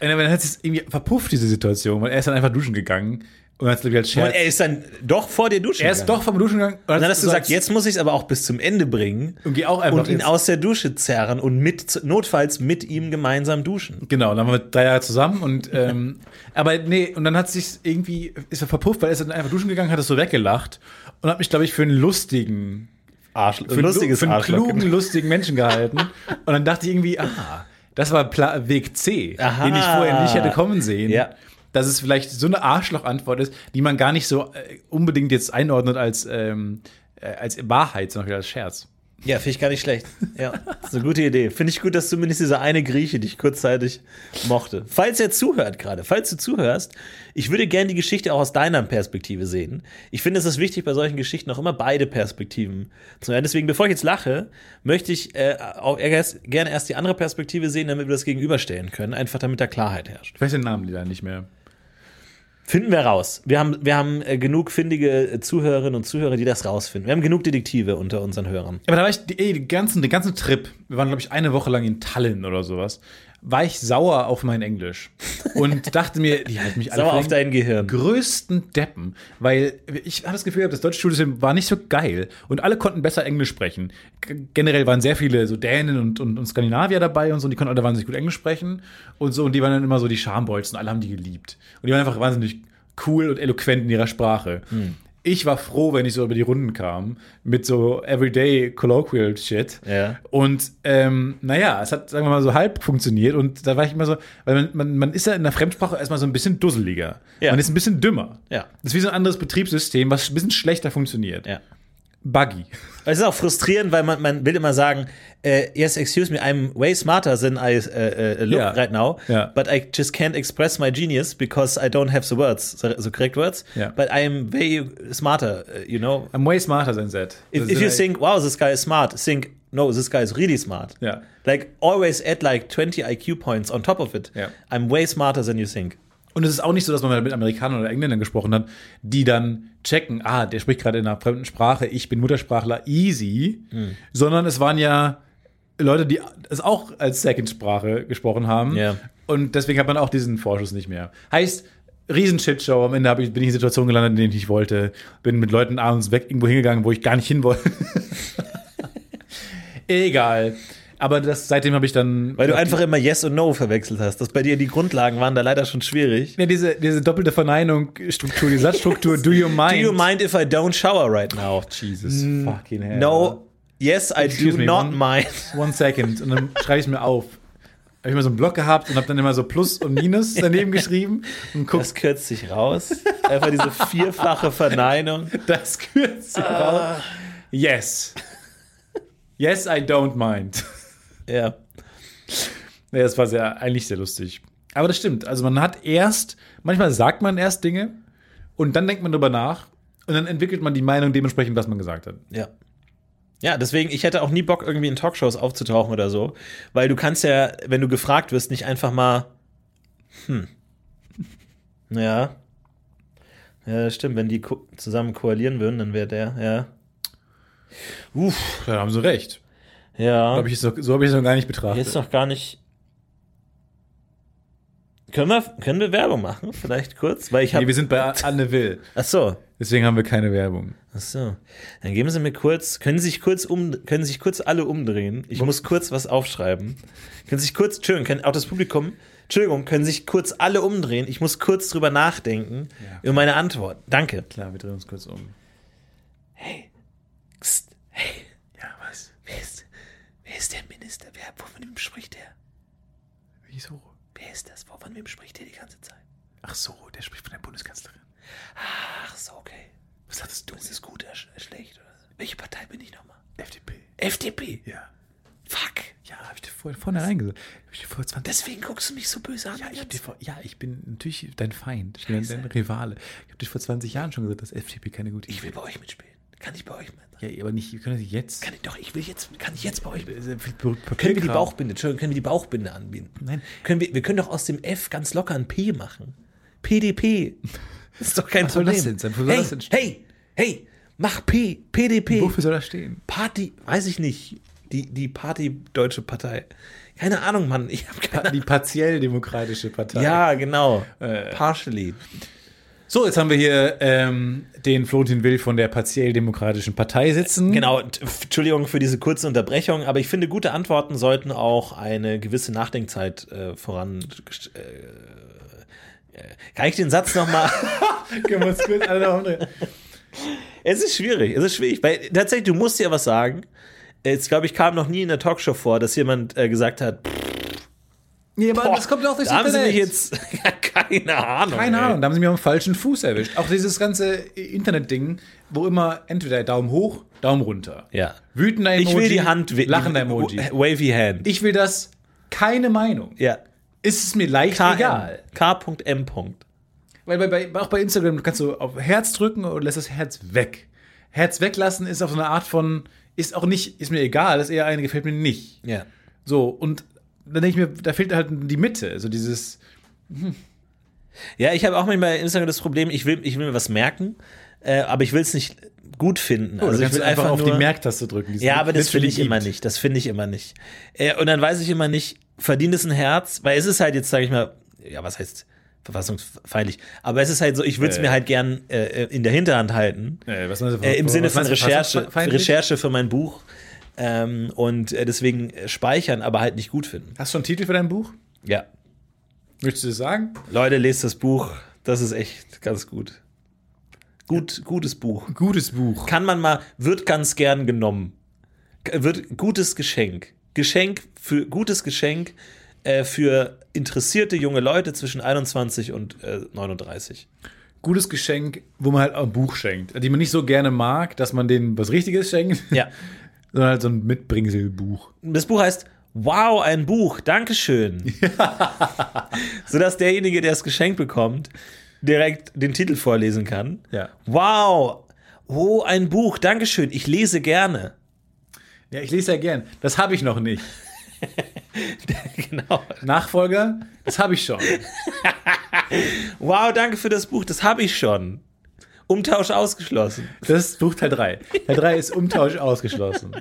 Und dann hat sich irgendwie verpufft, diese Situation, weil er ist dann einfach duschen gegangen und hat es, glaube ich, als und Scherz. er ist dann doch vor dir duschen er ist gegangen. doch vom Duschen gegangen. Und dann hast du gesagt, jetzt muss ich es aber auch bis zum Ende bringen Und geh auch einfach und ihn jetzt- aus der Dusche zerren und mit, notfalls mit ihm gemeinsam duschen. Genau, dann waren wir drei Jahre zusammen und ähm, <laughs> aber nee, und dann hat sich irgendwie, ist er verpufft, weil er ist dann einfach duschen gegangen, hat es so weggelacht und hat mich, glaube ich, für einen lustigen Arschloch. für, lustiges für einen Arschloch. klugen, lustigen Menschen gehalten. Und dann dachte ich irgendwie, ah, das war Pla Weg C, Aha. den ich vorher nicht hätte kommen sehen. Ja. Dass es vielleicht so eine Arschloch-Antwort ist, die man gar nicht so äh, unbedingt jetzt einordnet als, ähm, äh, als Wahrheit, sondern als Scherz. Ja, finde ich gar nicht schlecht. Ja, das ist eine gute Idee. Finde ich gut, dass zumindest dieser eine Grieche dich kurzzeitig mochte. Falls er zuhört gerade, falls du zuhörst, ich würde gerne die Geschichte auch aus deiner Perspektive sehen. Ich finde, es ist wichtig, bei solchen Geschichten auch immer beide Perspektiven zu hören. Deswegen, bevor ich jetzt lache, möchte ich äh, auch erst, gerne erst die andere Perspektive sehen, damit wir das gegenüberstellen können, einfach damit da Klarheit herrscht. Ich weiß den Namen leider nicht mehr. Finden wir raus. Wir haben, wir haben äh, genug findige äh, Zuhörerinnen und Zuhörer, die das rausfinden. Wir haben genug Detektive unter unseren Hörern. Aber da war ich, ey, den ganzen, den ganzen Trip, wir waren, glaube ich, eine Woche lang in Tallinn oder sowas, war ich sauer auf mein Englisch. Und <laughs> dachte mir, die halten mich alle Sauer auf dein Gehirn. größten Deppen, weil ich habe das Gefühl gehabt, das deutsche Schulsystem war nicht so geil und alle konnten besser Englisch sprechen. Generell waren sehr viele so Dänen und, und, und Skandinavier dabei und so, und die konnten alle wahnsinnig gut Englisch sprechen und so, und die waren dann immer so die Schambolzen, alle haben die geliebt. Und die waren einfach wahnsinnig cool und eloquent in ihrer Sprache. Hm. Ich war froh, wenn ich so über die Runden kam, mit so everyday colloquial shit. Ja. Und ähm, naja, es hat, sagen wir mal, so halb funktioniert. Und da war ich immer so, weil man, man, man ist ja in der Fremdsprache erstmal so ein bisschen dusseliger. Ja. Man ist ein bisschen dümmer. Ja. Das ist wie so ein anderes Betriebssystem, was ein bisschen schlechter funktioniert. Ja. Buggy. Es ist auch frustrierend, weil man, man will immer sagen, äh, yes, excuse me, I'm way smarter than I äh, äh, look Ja. right now, Ja. but I just can't express my genius because I don't have the words, the, the correct words, Ja. but I'm way smarter, uh, you know. I'm way smarter than that. If, if you halt- think, wow, this guy is smart, think, no, this guy is really smart. Ja. Like, always add like 20 IQ points on top of it. Ja. I'm way smarter than you think. Und es ist auch nicht so, dass man mit Amerikanern oder Engländern gesprochen hat, die dann checken, ah, der spricht gerade in einer fremden Sprache, ich bin Muttersprachler, easy. Hm. Sondern es waren ja Leute, die es auch als Second-Sprache gesprochen haben. Ja. Und deswegen hat man auch diesen Vorschuss nicht mehr. Heißt, riesen Shitshow. Am Ende ich, bin ich in Situationen gelandet, in denen ich nicht wollte. Bin mit Leuten abends weg irgendwo hingegangen, wo ich gar nicht hin wollte. <laughs> Egal. Aber das, seitdem habe ich dann. Weil du einfach immer Yes und No verwechselt hast. Das bei dir die Grundlagen waren da leider schon schwierig. Ja, diese, diese doppelte Verneinung, Struktur, die Satzstruktur, <laughs> do you mind? Do you mind if I don't shower right now? Jesus fucking hell. No. Yes, I Excuse do me, not one- mind. One second. Und dann schreibe ich mir auf. Habe ich mal so einen Block gehabt und habe dann immer so Plus und Minus <laughs> daneben geschrieben und guck, Das kürzt sich raus. Einfach diese vierfache Verneinung. das kürzt sich raus. Yes. Yes, I don't mind. Ja. Ja, das war sehr, eigentlich sehr lustig. Aber das stimmt. Also man hat erst, manchmal sagt man erst Dinge und dann denkt man drüber nach und dann entwickelt man die Meinung dementsprechend, was man gesagt hat. Ja. Ja, deswegen, ich hätte auch nie Bock, irgendwie in Talkshows aufzutauchen oder so. Weil du kannst ja, wenn du gefragt wirst, nicht einfach mal. Hm. <laughs> Ja. Ja, das stimmt. Wenn die ko zusammen koalieren würden, dann wäre der, ja. Uff, Da haben sie recht. Ja. Hab ich so so habe ich es noch gar nicht betrachtet. Jetzt noch gar nicht. Können wir, können wir Werbung machen? Vielleicht kurz? Weil ich habe. nee, wir sind bei <laughs> Anne Will. ach so. Deswegen haben wir keine Werbung. Ach so. Dann geben Sie mir kurz, können Sie sich kurz um, können sich kurz alle umdrehen? Ich muss kurz was aufschreiben. Können Sie sich kurz, Entschuldigung, können auch das Publikum, Entschuldigung, können sich kurz alle umdrehen? Ich muss kurz drüber nachdenken Ja. über meine Antwort. Danke. Klar, wir drehen uns kurz um. Psst. Hey, ist, wer ist der Minister? Wer, von wem spricht der? Wieso? Wer ist das? Von wem spricht der die ganze Zeit? Ach so, der spricht von der Bundeskanzlerin. Ach so, okay. Was hattest du? Ist es gut oder sch schlecht? Oder? so? Welche Partei bin ich nochmal? FDP. FDP. Ja. Fuck. Ja, habe ich dir vor, vornherein gesagt. Hab ich dir vor 20 Deswegen guckst du mich so böse an. Ja, ich, hab dir vor, ja, ich bin natürlich dein Feind. Ich bin Scheiße. dein Rivale. Ich habe dir vor 20 Jahren schon gesagt, dass FDP keine gute ich will Idee bei euch mitspielen. Kann ich bei euch mitmachen? Ja, aber nicht, wir können das jetzt. Kann ich doch, ich will jetzt, kann ich jetzt bei euch? Können wir die Bauchbinde, Entschuldigung, können wir die Bauchbinde anbieten? Nein. Können wir, wir können doch aus dem F ganz locker ein P machen. PDP. Das <laughs> ist doch kein Was soll Problem. das denn sein? Wo soll hey, das denn hey, hey, mach P, PDP. Wofür soll das stehen? Party, weiß ich nicht. Die, die Party Deutsche Partei. Keine Ahnung, Mann. Ich habe keine Die partiell demokratische Partei. Ja, genau. Äh. Partially. So, jetzt haben wir hier ähm, den Florentin Will von der partiell demokratischen Partei sitzen. Genau, Entschuldigung für diese kurze Unterbrechung, aber ich finde, gute Antworten sollten auch eine gewisse Nachdenkzeit äh, voran. Äh, äh, kann ich den Satz nochmal? <laughs> Es ist schwierig, es ist schwierig, weil tatsächlich, du musst ja was sagen. Jetzt, glaube ich, kam noch nie in der Talkshow vor, dass jemand äh, gesagt hat, Nee, aber boah, das kommt auch durchs da haben sie Internet. mich jetzt, <laughs> keine Ahnung. Keine ey. Ahnung, da haben sie mich dem falschen Fuß erwischt. Auch dieses ganze Internet-Ding, wo immer entweder Daumen hoch, Daumen runter. Ja. Wütender Emoji, Ich will die Hand, lachender Emoji. Wavy Hand. Ich will das, keine Meinung. ja. Ist es mir leicht K egal. K.M. Weil bei, bei, auch bei Instagram kannst du auf Herz drücken und lässt das Herz weg. Herz weglassen ist auf so eine Art von, ist auch nicht, ist mir egal, ist eher eine, gefällt mir nicht. Ja. So, und dann denke ich mir, da fehlt halt die Mitte. So dieses, Ja, ich habe auch manchmal bei Instagram das Problem, ich will, ich will mir was merken, äh, aber ich will es nicht gut finden. also also ich will du einfach auf die Merktaste drücken. Ja, aber das finde ich immer gibt. nicht. Das finde ich immer nicht. Äh, und dann weiß ich immer nicht, verdient es ein Herz? Weil es ist halt jetzt, sage ich mal, ja, was heißt verfassungsfeindlich? Aber es ist halt so, ich würde es Äh. mir halt gern äh, in der Hinterhand halten. Äh, was meinst du, Äh, Im Sinne von Recherche? Recherche für mein Buch. Ähm, und äh, deswegen äh, speichern, aber halt nicht gut finden. Hast du einen Titel für dein Buch? Ja. Möchtest du das sagen? Leute, lest das Buch. Das ist echt ganz gut. Gut, gutes Buch. Gutes Buch. kann man mal, wird ganz gern genommen. Wird gutes Geschenk. Geschenk für gutes Geschenk äh, für interessierte junge Leute zwischen 21 und äh, 39. Gutes Geschenk, wo man halt auch ein Buch schenkt, die man nicht so gerne mag, dass man denen was Richtiges schenkt, Ja. <laughs> sondern halt so ein Mitbringselbuch. Das Buch heißt Wow, ein Buch, Dankeschön. <laughs> Sodass derjenige, der das Geschenk bekommt, direkt den Titel vorlesen kann. Ja. Wow, oh, ein Buch, Dankeschön, ich lese gerne. Ja, ich lese ja gern. Das habe ich noch nicht. <laughs> genau. Nachfolger, das habe ich schon. <laughs> Wow, danke für das Buch, das habe ich schon. Umtausch ausgeschlossen. Das ist Buch Teil 3. Teil 3 ist Umtausch ausgeschlossen.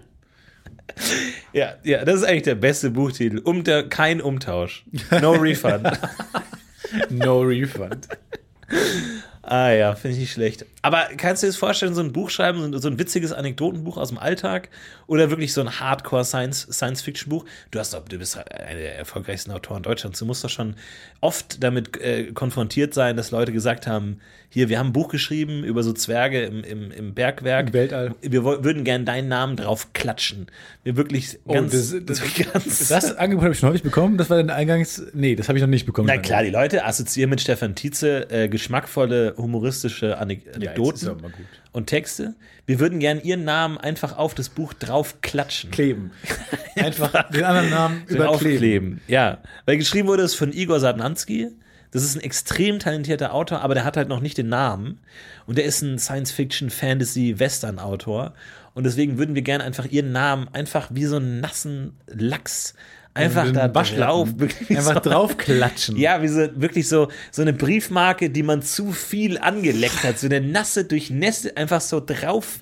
Ja, ja, das ist eigentlich der beste Buchtitel. Um der, kein Umtausch. No refund. <laughs> No refund. Ah ja, finde ich nicht schlecht. Aber kannst du dir das vorstellen, so ein Buch schreiben, so ein, so ein witziges Anekdotenbuch aus dem Alltag oder wirklich so ein Hardcore-Science-Fiction-Buch? Du, hast doch- du bist einer der erfolgreichsten Autoren Deutschlands. Du musst doch schon oft damit äh, konfrontiert sein, dass Leute gesagt haben, hier, wir haben ein Buch geschrieben über so Zwerge im, im, im Bergwerk. Im Weltall. Wir würden gern deinen Namen drauf klatschen. Wir wirklich ganz, Oh, das, das, ganz das <laughs> Angebot habe ich schon häufig bekommen. Das war dein Eingangs. Nee, das habe ich noch nicht bekommen. Na klar, die Leute assoziieren mit Stefan Tietze äh, geschmackvolle, humoristische Anek Ja, Anekdoten gut. und Texte. Wir würden gern ihren Namen einfach auf das Buch draufklatschen. Kleben. <laughs> Einfach den anderen Namen überkleben. Draufkleben. Ja, weil geschrieben wurde es von Igor Sadnanski. Das ist ein extrem talentierter Autor, aber der hat halt noch nicht den Namen. Und der ist ein Science-Fiction, Fantasy, Western-Autor. Und deswegen würden wir gerne einfach ihren Namen einfach wie so einen nassen Lachs einfach da drauf. Einfach so- draufklatschen. <laughs> Ja, wie so, wirklich so, so eine Briefmarke, die man zu viel angeleckt hat. So eine nasse, durchnässte, einfach so drauf,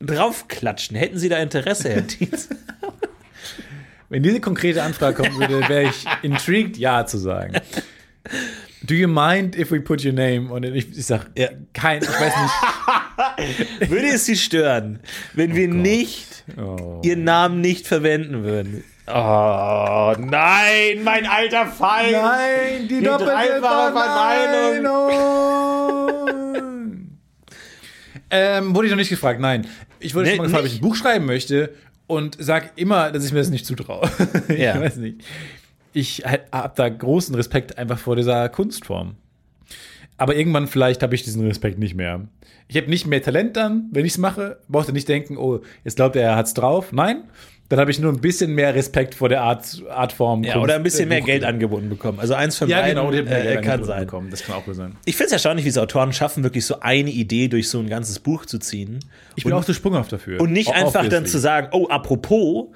draufklatschen. Hätten Sie da Interesse, Herr Tietz? <laughs> Wenn diese konkrete Anfrage kommen würde, wäre ich intrigued, ja zu sagen. <laughs> Do you mind if we put your name on it? Ich, ich sag, Ja. kein, ich weiß nicht. <laughs> Würde es Sie stören, wenn wir nicht Oh. Ihren Namen nicht verwenden würden? Oh, nein, mein alter Feind. Nein, die, Die doppelte Verneinung. <laughs> ähm, wurde ich noch nicht gefragt, nein. Ich wurde Nee, schon mal gefragt, ob ich ein Buch schreiben möchte und sag immer, dass ich mir das nicht zutraue. <laughs> ich Ja. weiß nicht. Ich habe da großen Respekt einfach vor dieser Kunstform. Aber irgendwann vielleicht habe ich diesen Respekt nicht mehr. Ich habe nicht mehr Talent dann, wenn ich es mache. Brauchte nicht denken, oh, jetzt glaubt er, er hat's drauf. Nein, dann habe ich nur ein bisschen mehr Respekt vor der Art, Artform. Ja, Kunst- oder ein bisschen mehr Buch- Geld angeboten bekommen. Also eins von Ja, beiden genau, äh, Geld kann sein. bekommen. Das kann auch wohl sein. Ich finde es erstaunlich, wie es Autoren schaffen, wirklich so eine Idee durch so ein ganzes Buch zu ziehen. Ich bin auch zu sprunghaft dafür. Und nicht O- einfach dann zu sagen, oh, apropos,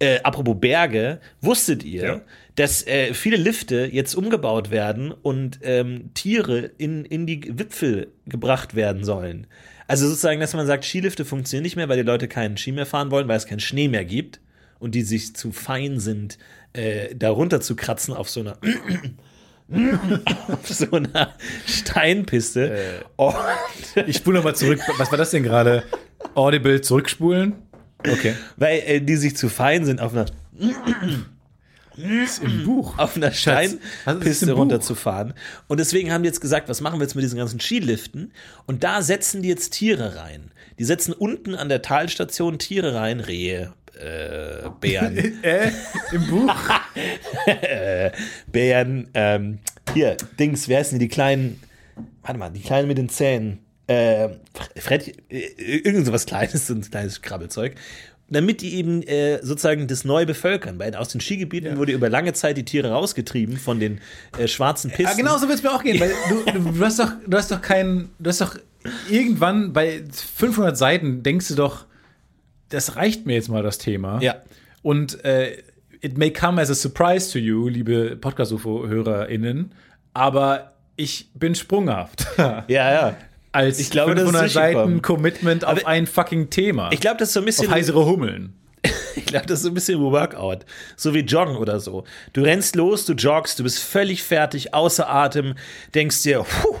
äh, apropos Berge, wusstet ihr, Ja. Dass äh, viele Lifte jetzt umgebaut werden und ähm, Tiere in, in die Wipfel gebracht werden sollen? Also sozusagen, dass man sagt, Skilifte funktionieren nicht mehr, weil die Leute keinen Ski mehr fahren wollen, weil es keinen Schnee mehr gibt und die sich zu fein sind, äh, da runter zu kratzen auf so einer <coughs> <coughs> auf so einer Steinpiste. Und Ich spule nochmal zurück. Was war das denn gerade? Audible zurückspulen? Okay. weil äh, die sich zu fein sind, auf einer ist im Buch. auf einer Steinpiste Buch? runterzufahren. Und deswegen haben die jetzt gesagt, was machen wir jetzt mit diesen ganzen Skiliften? Und da setzen die jetzt Tiere rein. Die setzen unten an der Talstation Tiere rein, Rehe, äh, Bären, <laughs> Äh, im Buch? <laughs> Bären, ähm, hier, Dings, wie heißen die, die kleinen, warte mal, die kleinen mit den Zähnen, äh, Fred, äh, irgend so was Kleines, so ein kleines Krabbelzeug. Damit die eben äh, sozusagen das neu bevölkern. Weil aus den Skigebieten wurde über lange Zeit die Tiere rausgetrieben von den äh, schwarzen Pisten. Ja, genau so wird es mir auch gehen. Weil du, du, <laughs> du hast doch, du hast doch keinen, du hast doch irgendwann bei 500 Seiten denkst du doch, das reicht mir jetzt mal das Thema. Ja. Und äh, it may come as a surprise to you, liebe Podcast-UFO-HörerInnen, aber ich bin sprunghaft. Ja, ja. Als Ich glaube, das ist 500 Seiten. Commitment auf Aber ein fucking Thema. Ich glaube, das ist so ein bisschen. auf heisere Hummeln. <laughs> Ich glaube, das ist so ein bisschen Workout. So wie Joggen oder so. Du rennst los, du joggst, du bist völlig fertig, außer Atem, denkst dir, puh,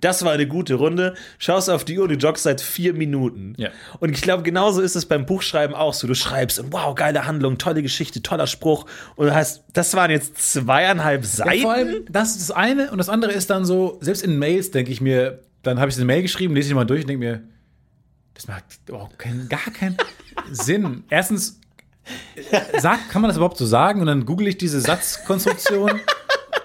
das war eine gute Runde, schaust auf die Uhr, du joggst seit vier Minuten. Ja. Und ich glaube, genauso ist es beim Buchschreiben auch so. Du schreibst und wow, geile Handlung, tolle Geschichte, toller Spruch. Und du hast, das waren jetzt zweieinhalb Seiten. Vor allem, das ist das eine und das andere ist dann so, selbst in Mails denke ich mir, dann habe ich eine Mail geschrieben, lese ich mal durch und denke mir, das macht überhaupt keinen, gar keinen <laughs> Sinn. Erstens, sagt, kann man das überhaupt so sagen? Und dann google ich diese Satzkonstruktion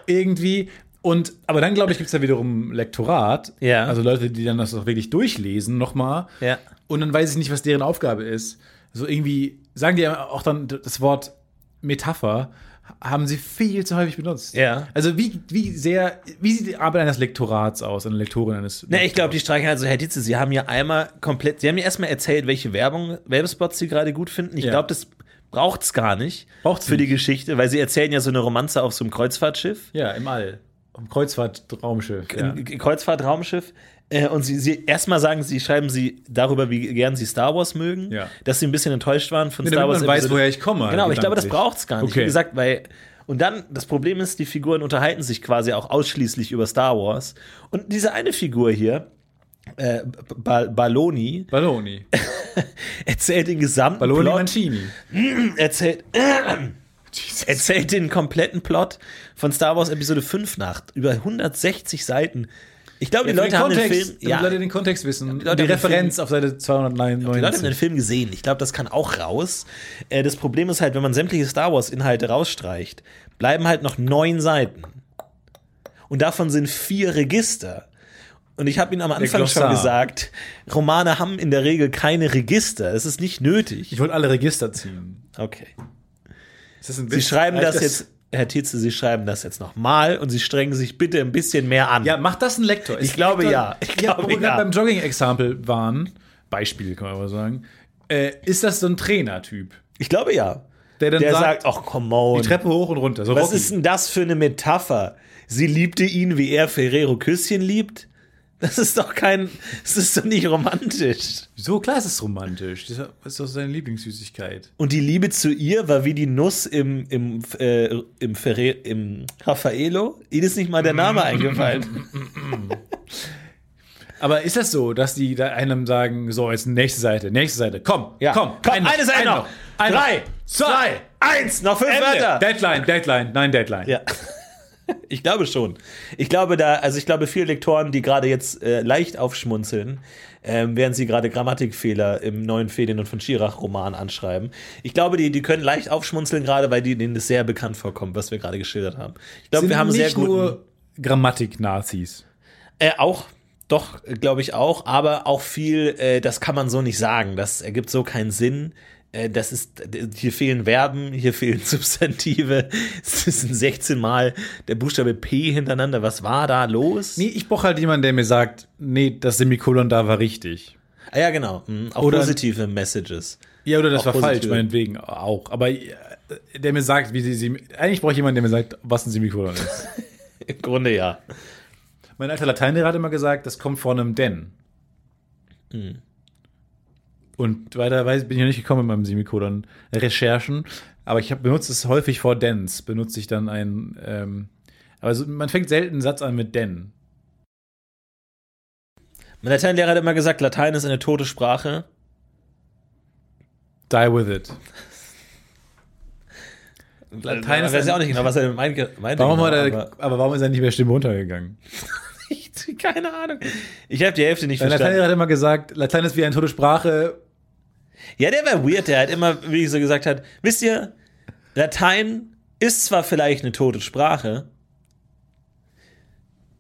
irgendwie. Und, aber dann, glaube ich, gibt es da wiederum Lektorat. Ja. Also Leute, die dann das auch wirklich durchlesen nochmal. Ja. Und dann weiß ich nicht, was deren Aufgabe ist. So irgendwie, sagen die ja auch dann das Wort Metapher, haben sie viel zu häufig benutzt. Ja. Also wie, wie sehr, wie sieht die Arbeit eines Lektorats aus, einer Lektorin eines Ne, ich glaube, die streichen halt so, Herr Dietze, Sie haben ja einmal komplett, Sie haben ja erstmal erzählt, welche Werbung, Werbespots Sie gerade gut finden. Ich Ja. glaube, das braucht's gar nicht Braucht's für die nicht. Geschichte, weil Sie erzählen ja so eine Romanze auf so einem Kreuzfahrtschiff, Ja, im All. Am Kreuzfahrtraumschiff. Ja. Kreuzfahrtraumschiff. Äh, und sie, sie erstmal sagen sie, schreiben sie darüber, wie gern sie Star Wars mögen, Ja. dass sie ein bisschen enttäuscht waren von Nee, Star damit Wars. man weiß, woher ich komme. Genau, aber ich glaube, das gedanklich. braucht's gar nicht. Okay. Wie gesagt, weil Und dann, das Problem ist, die Figuren unterhalten sich quasi auch ausschließlich über Star Wars. Und diese eine Figur hier, äh, Ba- Baloni, Balloni. <laughs> erzählt den gesamten Balloni Plot. Mancini. <clears throat> erzählt, <clears throat> erzählt den kompletten Plot von Star Wars Episode 5 nach. Über 160 Seiten. Ich glaube, die Ja, Leute haben den Kontext, Film. damit Ja, Leute den Kontext wissen. Die den Referenz auf Seite Die Leute haben den 299. Film gesehen. Ich glaube, das kann auch raus. Äh, das Problem ist halt, wenn man sämtliche Star Wars-Inhalte rausstreicht, bleiben halt noch neun Seiten. Und davon sind vier Register. Und ich habe Ihnen am Anfang schon gesagt, Romane haben in der Regel keine Register. Das ist nicht nötig. Ich wollte alle Register ziehen. Okay. Das Sie schreiben reicht das jetzt, Herr Tietze, Sie schreiben das jetzt nochmal und Sie strengen sich bitte ein bisschen mehr an. Ja, macht das ein Lektor? Ist glaube, Lektor, ja. Ich glaube, wo wir ja. beim Jogging-Exempel waren, Beispiel kann man aber sagen, äh, ist das so ein Trainertyp, Ich glaube ja. der dann Der sagt, ach, come on. die Treppe hoch und runter. So Was Rocky. ist denn das für eine Metapher? Sie liebte ihn, wie er Ferrero Küsschen liebt? Das ist doch kein, das ist doch nicht romantisch. So klar ist es romantisch. Das ist doch seine Lieblingssüßigkeit. Und die Liebe zu ihr war wie die Nuss im, im, äh, im, Ferre, im Raffaello. Ihnen ist nicht mal der Name eingefallen. <laughs> Aber ist das so, dass die da einem sagen, so, jetzt nächste Seite, nächste Seite, komm, Ja. komm, komm, ein eine Seite ein noch. ein Drei, zwei, zwei, eins, noch fünf Ende. Wörter. Deadline, Deadline, nein, Deadline. Ja. Ich glaube schon. Ich glaube da, also ich glaube viele Lektoren, die gerade jetzt äh, leicht aufschmunzeln, ähm, während sie gerade Grammatikfehler im neuen Fedin und von Schirach Roman anschreiben. Ich glaube, die, die können leicht aufschmunzeln gerade, weil die, denen das sehr bekannt vorkommt, was wir gerade geschildert haben. Ich glaube, wir haben nicht sehr guten, nur Grammatik-Nazis. äh, auch, doch, glaube ich auch, aber auch viel, äh, das kann man so nicht sagen. Das ergibt so keinen Sinn. Äh, das ist, hier fehlen Verben, hier fehlen <laughs> Substantive. Es sind 16 Mal der Buchstabe P hintereinander. Was war da los? Nee, ich brauche halt jemanden, der mir sagt, nee, das Semikolon da war richtig. Ah, ja, genau. Mhm. Auch Oder- positive Messages. Ja, oder das Auch war falsch, positive. meinetwegen auch. Aber äh, der mir sagt, wie sie, sie eigentlich brauche ich jemanden, der mir sagt, was ein Semikolon ist. <laughs> Im Grunde ja. mein alter Lateinlehrer hat immer gesagt, das kommt von einem denn. Und weiter weiß, bin ich noch nicht gekommen mit meinem Semikolon-Recherchen. Aber ich hab, benutze es häufig vor dens. Benutze ich dann ein. Ähm, aber so, man fängt selten einen Satz an mit denn. Mein Lateinlehrer hat immer gesagt, Latein ist eine tote Sprache. Die with it. <laughs> Latein ich ist weiß ja auch nicht genau, was er meinte. meinte Warum genau, er, aber aber, warum ist er nicht mehr Stimme runtergegangen? <laughs> keine Ahnung. Ich habe die Hälfte nicht Mein verstanden. Lateinlehrer hat immer gesagt, Latein ist wie eine tote Sprache. Ja, der war weird. Der hat immer, wie ich so gesagt hat, wisst ihr, Latein ist zwar vielleicht eine tote Sprache.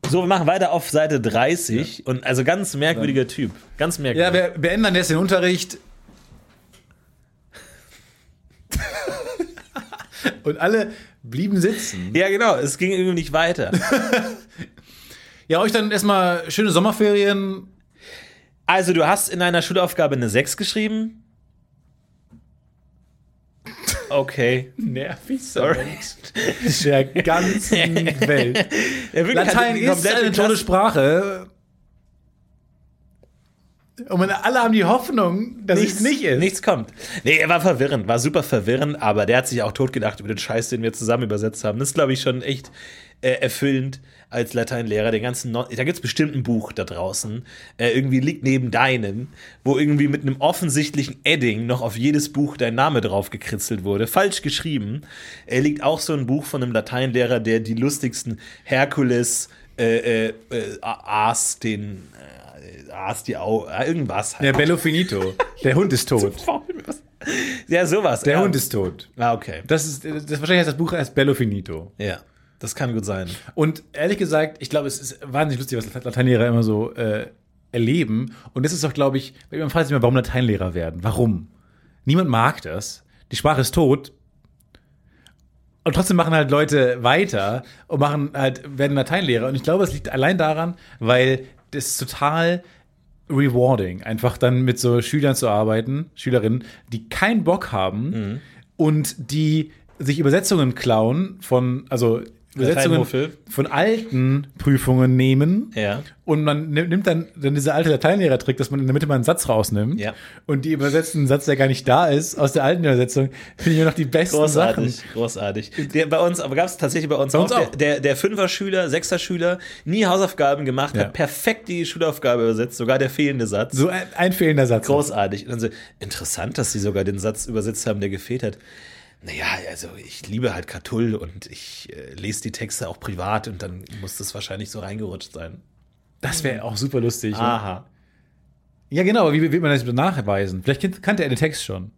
So, wir machen weiter auf Seite 30 und also ganz merkwürdiger Typ. Ganz merkwürdig. Ja, wir beenden jetzt den Unterricht. <laughs> Und alle blieben sitzen. ja, genau, es ging irgendwie nicht weiter. <laughs> Ja, euch dann erstmal schöne Sommerferien. Also, du hast in deiner Schulaufgabe eine 6 geschrieben. Okay. Nervig, Sorry. Der ganzen <laughs> Welt. Ja, wirklich, Latein ist eine tolle Sprache. Und alle haben die Hoffnung, dass es nicht ist. Nichts kommt. Nee, er war verwirrend, war super verwirrend, aber der hat sich auch totgedacht über den Scheiß, den wir zusammen übersetzt haben. Das ist, glaube ich, schon echt äh, erfüllend als Lateinlehrer. Den ganzen Non da gibt es bestimmt ein Buch da draußen, äh, irgendwie liegt neben deinem, wo irgendwie mit einem offensichtlichen Edding noch auf jedes Buch dein Name drauf gekritzelt wurde. Falsch geschrieben. Er liegt auch so ein Buch von einem Lateinlehrer, der die lustigsten Herkules äh, äh, äh, aß den äh, aß die Au äh, irgendwas halt. Der Bello Finito. Der Hund ist tot. <laughs> Ja, sowas. Der ja. Hund ist tot. Ah, okay. Das ist, das wahrscheinlich heißt das Buch erst Bello Finito. Ja, das kann gut sein. Und ehrlich gesagt, ich glaube, es ist wahnsinnig lustig, was Lateinlehrer immer so äh, erleben. Und das ist doch, glaube ich, man fragt sich immer, warum Lateinlehrer werden. Warum? Niemand mag das. Die Sprache ist tot. Und trotzdem machen halt Leute weiter und machen halt, werden Lateinlehrer. Und ich glaube, es liegt allein daran, weil das total rewarding, einfach dann mit so Schülern zu arbeiten, Schülerinnen, die keinen Bock haben und die sich Übersetzungen klauen von, also Übersetzungen von alten Prüfungen nehmen. Ja. Und man nimmt dann, dann diese alte Lateinlehrer-Trick, dass man in der Mitte mal einen Satz rausnimmt. Ja. Und die übersetzen einen Satz, der gar nicht da ist, aus der alten Übersetzung. Finde ich immer noch die besten Großartig, Sachen. großartig. Der, bei uns, aber gab es tatsächlich bei uns, Bei uns auch, auch. Der, der, der Fünfer-Schüler, Sechser-Schüler, nie Hausaufgaben gemacht, Ja. hat perfekt die Schulaufgabe übersetzt, sogar der fehlende Satz. So ein, ein fehlender Satz. Großartig. Und dann so, interessant, dass sie sogar den Satz übersetzt haben, der gefehlt hat. Naja, also ich liebe halt Catull und ich äh, lese die Texte auch privat und dann muss das wahrscheinlich so reingerutscht sein. Das wäre auch super lustig. Ja, Aha. ja genau, aber wie wird man das nachweisen? Vielleicht kannte er den Text schon.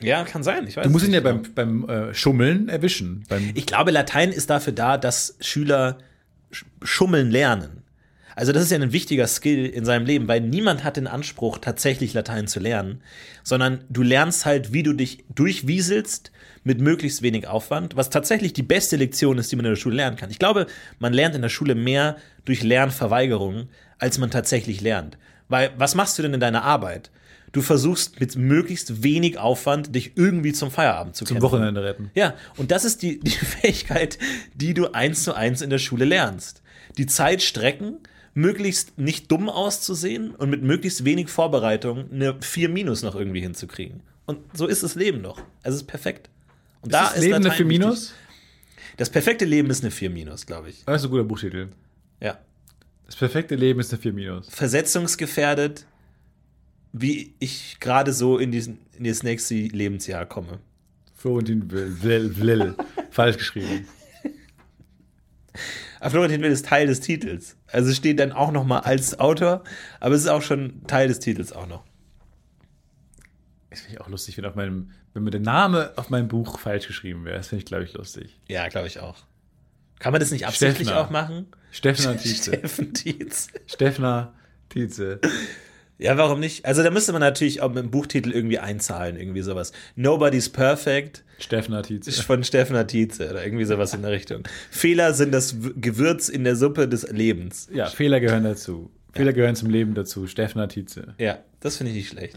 Ja, kann sein. Ich weiß Du musst ihn ja nicht beim, beim äh, Schummeln erwischen. Beim, Ich glaube, Latein ist dafür da, dass Schüler sch- schummeln lernen. Also das ist ja ein wichtiger Skill in seinem Leben, weil niemand hat den Anspruch, tatsächlich Latein zu lernen, sondern du lernst halt, wie du dich durchwieselst mit möglichst wenig Aufwand, was tatsächlich die beste Lektion ist, die man in der Schule lernen kann. Ich glaube, man lernt in der Schule mehr durch Lernverweigerung, als man tatsächlich lernt. Weil was machst du denn in deiner Arbeit? Du versuchst mit möglichst wenig Aufwand, dich irgendwie zum Feierabend zu zum kämpfen. Wochenende retten. Ja, und das ist die, <laughs> die Fähigkeit, die du eins zu eins in der Schule lernst. Die Zeit strecken, möglichst nicht dumm auszusehen und mit möglichst wenig Vorbereitung eine 4 Minus noch irgendwie hinzukriegen. Und so ist das Leben doch. Also es ist perfekt. Und das Leben eine Latein 4 Minus? wichtig. Das perfekte Leben ist eine 4 Minus, glaube ich. Das ist ein guter Buchtitel. Ja. Das perfekte Leben ist eine 4 Minus. Versetzungsgefährdet, wie ich gerade so in, diesen, in das nächste Lebensjahr komme. Florentin Will. Falsch geschrieben. <laughs> Aber Florentin Will ist Teil des Titels. Also es steht dann auch noch mal als Autor, aber es ist auch schon Teil des Titels auch noch. Das finde ich auch lustig, wenn, auf meinem, wenn mir der Name auf meinem Buch falsch geschrieben wäre. Das finde ich, glaube ich, lustig. Ja, glaube ich auch. Kann man das nicht absichtlich Steffner. auch machen? Steffner <laughs> Tietze. Steffen Tietz. Steffner Tietze. Ja, warum nicht? Also da müsste man natürlich auch mit dem Buchtitel irgendwie einzahlen, irgendwie sowas. Nobody's Perfect Steffner Tietze. von Steffner Tietze oder irgendwie sowas in der Richtung. Fehler sind das Gewürz in der Suppe des Lebens. Ja, Fehler gehören dazu. Fehler gehören zum Leben dazu. Steffner Tietze. Ja, das finde ich nicht schlecht.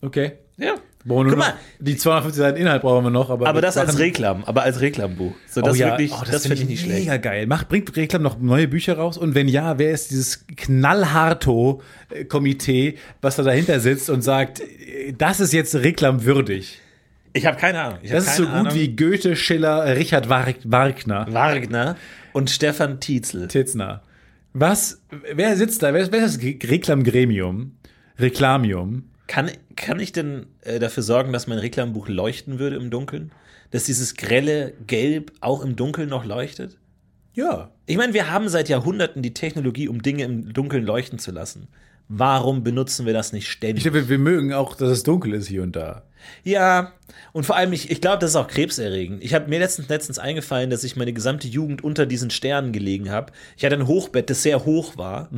Okay. Ja. Guck mal, die 250 Seiten Inhalt brauchen wir noch, aber, aber das als Reklam, aber als Reklambuch. So, das oh ja, wirklich, oh, das, finde ich nicht schlecht. Mega geil. Macht, bringt Reklam noch neue Bücher raus? Und wenn ja, wer ist dieses Knallharto-Komitee, was da dahinter sitzt und sagt, äh, das ist jetzt reklamwürdig? Ich habe keine Ahnung. Ich Das ist so gut Ahnung. wie Goethe, Schiller, Richard Wag Wagner, Wagner und Stefan Tietzel. Titzner. Was, wer sitzt da? Wer ist, wer ist das Reklamgremium? Reklamium? Kann, kann ich denn äh, dafür sorgen, dass mein Reklambuch leuchten würde im Dunkeln? Dass dieses grelle Gelb auch im Dunkeln noch leuchtet? Ja. Ich meine, wir haben seit Jahrhunderten die Technologie, um Dinge im Dunkeln leuchten zu lassen. Warum benutzen wir das nicht Ich ständig? glaube, wir, mögen auch, dass es dunkel ist hier und da. Ja, und vor allem, ich, ich glaube, das ist auch krebserregend. Ich habe mir letztens, letztens eingefallen, dass ich meine gesamte Jugend unter diesen Sternen gelegen habe. Ich hatte ein Hochbett, das sehr hoch war.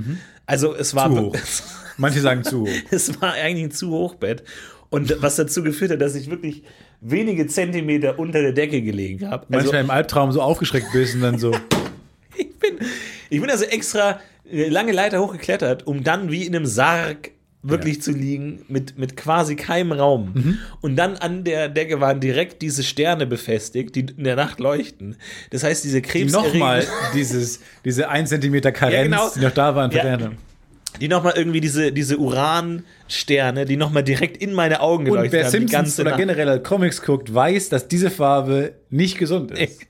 Also es war Mhm. Zu hoch. <laughs> Manche sagen zu hoch. es war eigentlich ein zu Hochbett. Und was dazu geführt hat, dass ich wirklich wenige Zentimeter unter der Decke gelegen habe. Also, Manchmal im Albtraum so aufgeschreckt bist und dann so. <laughs> ich, bin, ich bin also extra lange Leiter hochgeklettert, um dann wie in einem Sarg wirklich zu liegen, mit, mit quasi keinem Raum. Mhm. Und dann an der Decke waren direkt diese Sterne befestigt, die in der Nacht leuchten. Das heißt, diese die Krebs nochmal dieses, diese 1 cm Karenz, Ja, genau. die noch da waren, Ja. haben. die nochmal irgendwie diese, diese Uransterne, die nochmal direkt in meine Augen Und geleuchtet wer haben. die Simpsons oder generell Comics guckt, weiß, dass diese Farbe nicht gesund ist.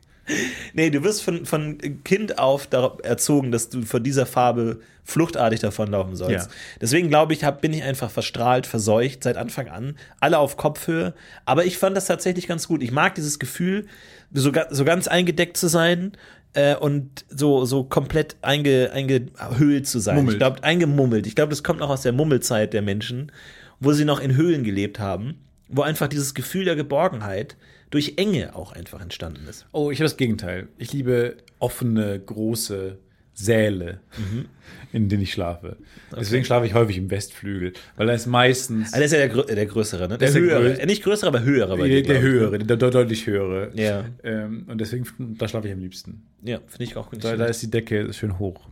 Nee, du wirst von, von Kind auf darauf erzogen, dass du von dieser Farbe fluchtartig davonlaufen sollst. Ja. Deswegen glaube ich, hab, bin ich einfach verstrahlt, verseucht seit Anfang an. Alle auf Kopfhöhe. Aber ich fand das tatsächlich ganz gut. Ich mag dieses Gefühl, so, so ganz eingedeckt zu sein äh, und so, so komplett einge, eingehöhlt zu sein. Mummelt. Ich glaube, eingemummelt. Ich glaube, das kommt noch aus der Mummelzeit der Menschen, wo sie noch in Höhlen gelebt haben, wo einfach dieses Gefühl der Geborgenheit durch Enge auch einfach entstanden ist. Oh, ich habe das Gegenteil. Ich liebe offene, große Säle, Mhm. in denen ich schlafe. Deswegen schlafe ich häufig im Westflügel, weil da ist meistens Ah, der ist ja der, grö der größere, ne? Der, der höhere. größte. Äh, nicht größere, aber höhere. bei der, dir, glaub der ne? höhere, der, der deutlich höhere. Ja. Ähm, und deswegen, da schlafe ich am liebsten. Ja, finde ich auch gut. Da, da ist die Decke schön hoch.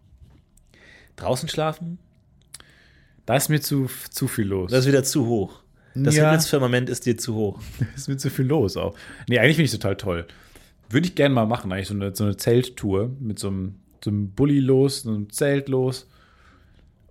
Draußen schlafen? Da ist mir zu, zu viel los. Das ist wieder zu hoch. Das Ja. Himmelsfirmament ist dir zu hoch. <laughs> ist mir zu viel los auch. Nee, eigentlich finde ich es total toll. Würde ich gerne mal machen, eigentlich so eine, so eine Zelttour mit so einem, so einem Bulli los, so einem Zelt los.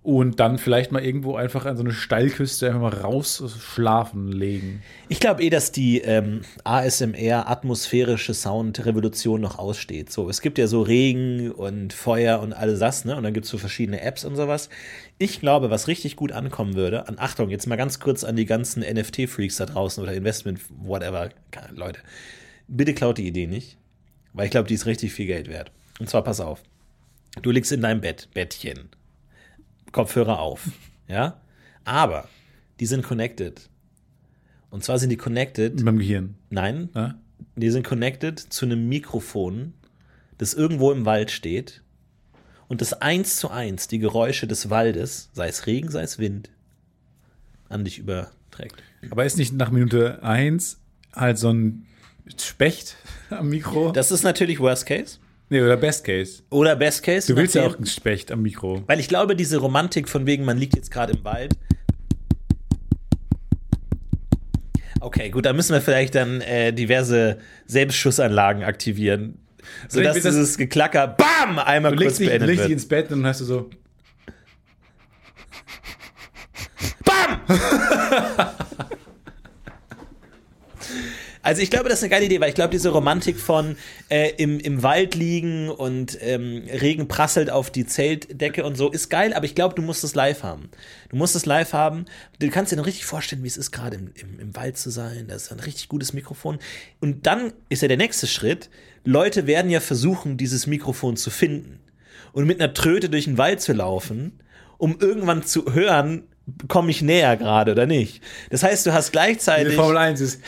Und dann vielleicht mal irgendwo einfach an so eine Steilküste einfach mal raus schlafen legen. Ich glaube eh, dass die ähm, ASMR atmosphärische Sound-Revolution noch aussteht. So, es gibt ja so Regen und Feuer und alles das, ne? Und dann gibt es so verschiedene Apps und sowas. Ich glaube, was richtig gut ankommen würde, an Achtung, jetzt mal ganz kurz an die ganzen NFT-Freaks da draußen oder Investment, whatever, Leute. Bitte klaut die Idee nicht, weil ich glaube, die ist richtig viel Geld wert. Und zwar, pass auf. Du liegst in deinem Bett, Bettchen. Kopfhörer auf. Ja? Aber die sind connected. Und zwar sind die connected. Meinem Gehirn. Nein, Ja? die sind connected zu einem Mikrofon, das irgendwo im Wald steht und das eins zu eins die Geräusche des Waldes, sei es Regen, sei es Wind, an dich überträgt. Aber ist nicht nach Minute eins halt so ein Specht am Mikro? Das ist natürlich Worst Case. Nee, oder Best Case. Oder Best Case. Du willst ja auch einen Specht am Mikro. Weil ich glaube, diese Romantik von wegen, man liegt jetzt gerade im Wald. Okay, gut, da müssen wir vielleicht dann äh, diverse Selbstschussanlagen aktivieren. Sodass das- dieses Geklacker, BAM, einmal Du kurz legst dich, du beendet legst dich ins Bett und dann hast du so. BAM! <laughs> Also ich glaube, das ist eine geile Idee, weil ich glaube, diese Romantik von äh, im, im Wald liegen und ähm, Regen prasselt auf die Zeltdecke und so ist geil, aber ich glaube, du musst es live haben. Du musst es live haben. Du kannst dir noch richtig vorstellen, wie es ist, gerade im, im, im Wald zu sein. Das ist ein richtig gutes Mikrofon. Und dann ist ja der nächste Schritt. Leute werden ja versuchen, dieses Mikrofon zu finden und mit einer Tröte durch den Wald zu laufen, um irgendwann zu hören, komme ich näher gerade oder nicht. Das heißt, du hast Die gleichzeitig Formel 1 ist.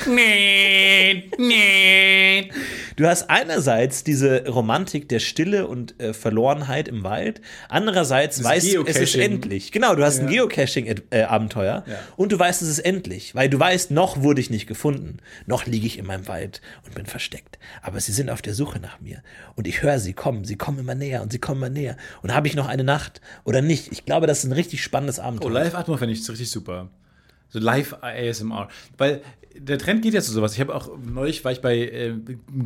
Du hast einerseits diese Romantik der Stille und äh, Verlorenheit im Wald, andererseits weißt du, es ist endlich. Genau, du hast ein Geocaching-Abenteuer Ja. und du weißt, es ist endlich, weil du weißt, noch wurde ich nicht gefunden, noch liege ich in meinem Wald und bin versteckt. Aber sie sind auf der Suche nach mir und ich höre sie kommen, sie kommen immer näher und sie kommen immer näher. Und habe ich noch eine Nacht oder nicht? Ich glaube, das ist ein richtig spannendes Oh, Abenteuer. Live-Atmo finde ich richtig super. So Live-ASMR. Weil der Trend geht ja zu sowas. Ich habe auch neulich war ich bei äh,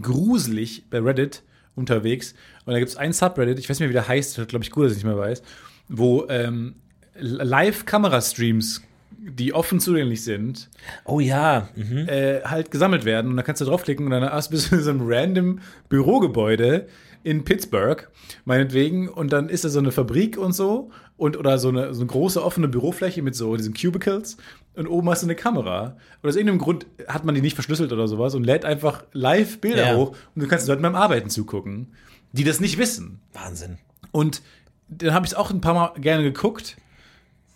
gruselig bei Reddit unterwegs und da gibt es ein Subreddit, ich weiß nicht mehr, wie der heißt, glaube ich gut, dass ich nicht mehr weiß, wo ähm, Live-Kamerastreams, die offen zugänglich sind, oh ja, mhm. äh, halt gesammelt werden. Und da kannst du draufklicken und dann hast- bist du in so einem random Bürogebäude in Pittsburgh, meinetwegen. Und dann ist da so eine Fabrik und so. Und, oder so eine, so eine große offene Bürofläche mit so diesen Cubicles. Und oben hast du eine Kamera. Und aus irgendeinem Grund hat man die nicht verschlüsselt oder sowas und lädt einfach live Bilder Ja. hoch. Und du kannst Leuten beim Arbeiten zugucken, die das nicht wissen. Wahnsinn. Und dann habe ich es auch ein paar Mal gerne geguckt.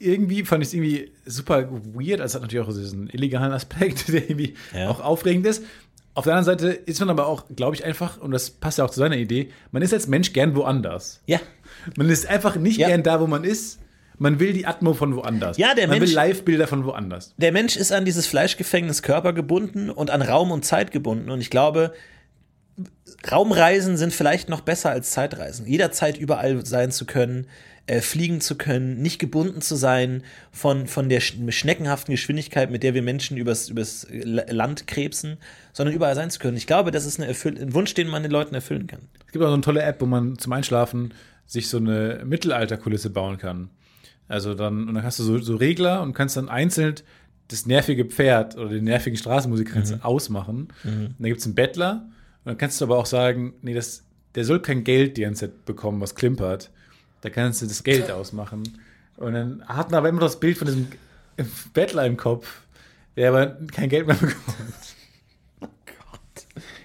Irgendwie fand ich es irgendwie super weird. Also es hat natürlich auch diesen illegalen <laughs> Aspekt, der irgendwie Ja. auch aufregend ist. Auf der anderen Seite ist man aber auch, glaube ich, einfach, und das passt ja auch zu seiner Idee, man ist als Mensch gern woanders. Ja, Man ist einfach nicht Ja. gern da, wo man ist. Man will die Atmo von woanders. Ja, der man Mensch- will Live-Bilder von woanders. der Mensch ist an dieses Fleischgefängnis Körper gebunden und an Raum und Zeit gebunden. Und ich glaube, Raumreisen sind vielleicht noch besser als Zeitreisen. Jederzeit überall sein zu können, äh, fliegen zu können, nicht gebunden zu sein von, von der sch schneckenhaften Geschwindigkeit, mit der wir Menschen übers, übers L- Land krebsen, sondern überall sein zu können. Ich glaube, das ist eine erfüll ein Wunsch, den man den Leuten erfüllen kann. Es gibt auch so eine tolle App, wo man zum Einschlafen sich so eine Mittelalterkulisse bauen kann. Also dann, und dann hast du so, so Regler und kannst dann einzeln das nervige Pferd oder den nervigen Straßenmusiker du ausmachen. Und dann gibt es einen Bettler und dann kannst du aber auch sagen, nee, das, der soll kein Geld die ganze Zeit bekommen, was klimpert. Da kannst du das Geld ausmachen. Und dann hat man aber immer das Bild von diesem Bettler im Kopf, der aber kein Geld mehr bekommt. <laughs>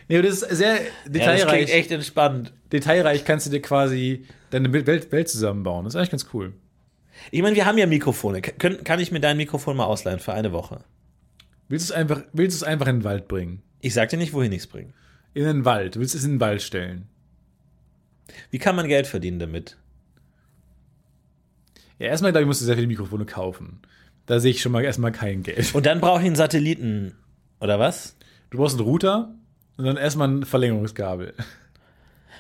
Nee, aber das ist sehr Ja, das detailreich klingt echt entspannt. detailreich kannst du dir quasi deine Welt, Welt zusammenbauen. Das ist eigentlich ganz cool. Ich meine, wir haben ja Mikrofone. K können, kann ich mir dein Mikrofon mal ausleihen für eine Woche? Willst du es einfach, willst du es einfach in den Wald bringen? Ich sag dir nicht, wohin ich es bringe. In den Wald. Du willst es in den Wald stellen. Wie kann man Geld verdienen damit? Ja, erstmal, glaube ich, musst du sehr viele Mikrofone kaufen. Da sehe ich schon mal erstmal kein Geld. Und dann brauche ich einen Satelliten, oder was? Du brauchst einen Router und dann erstmal ein Verlängerungskabel.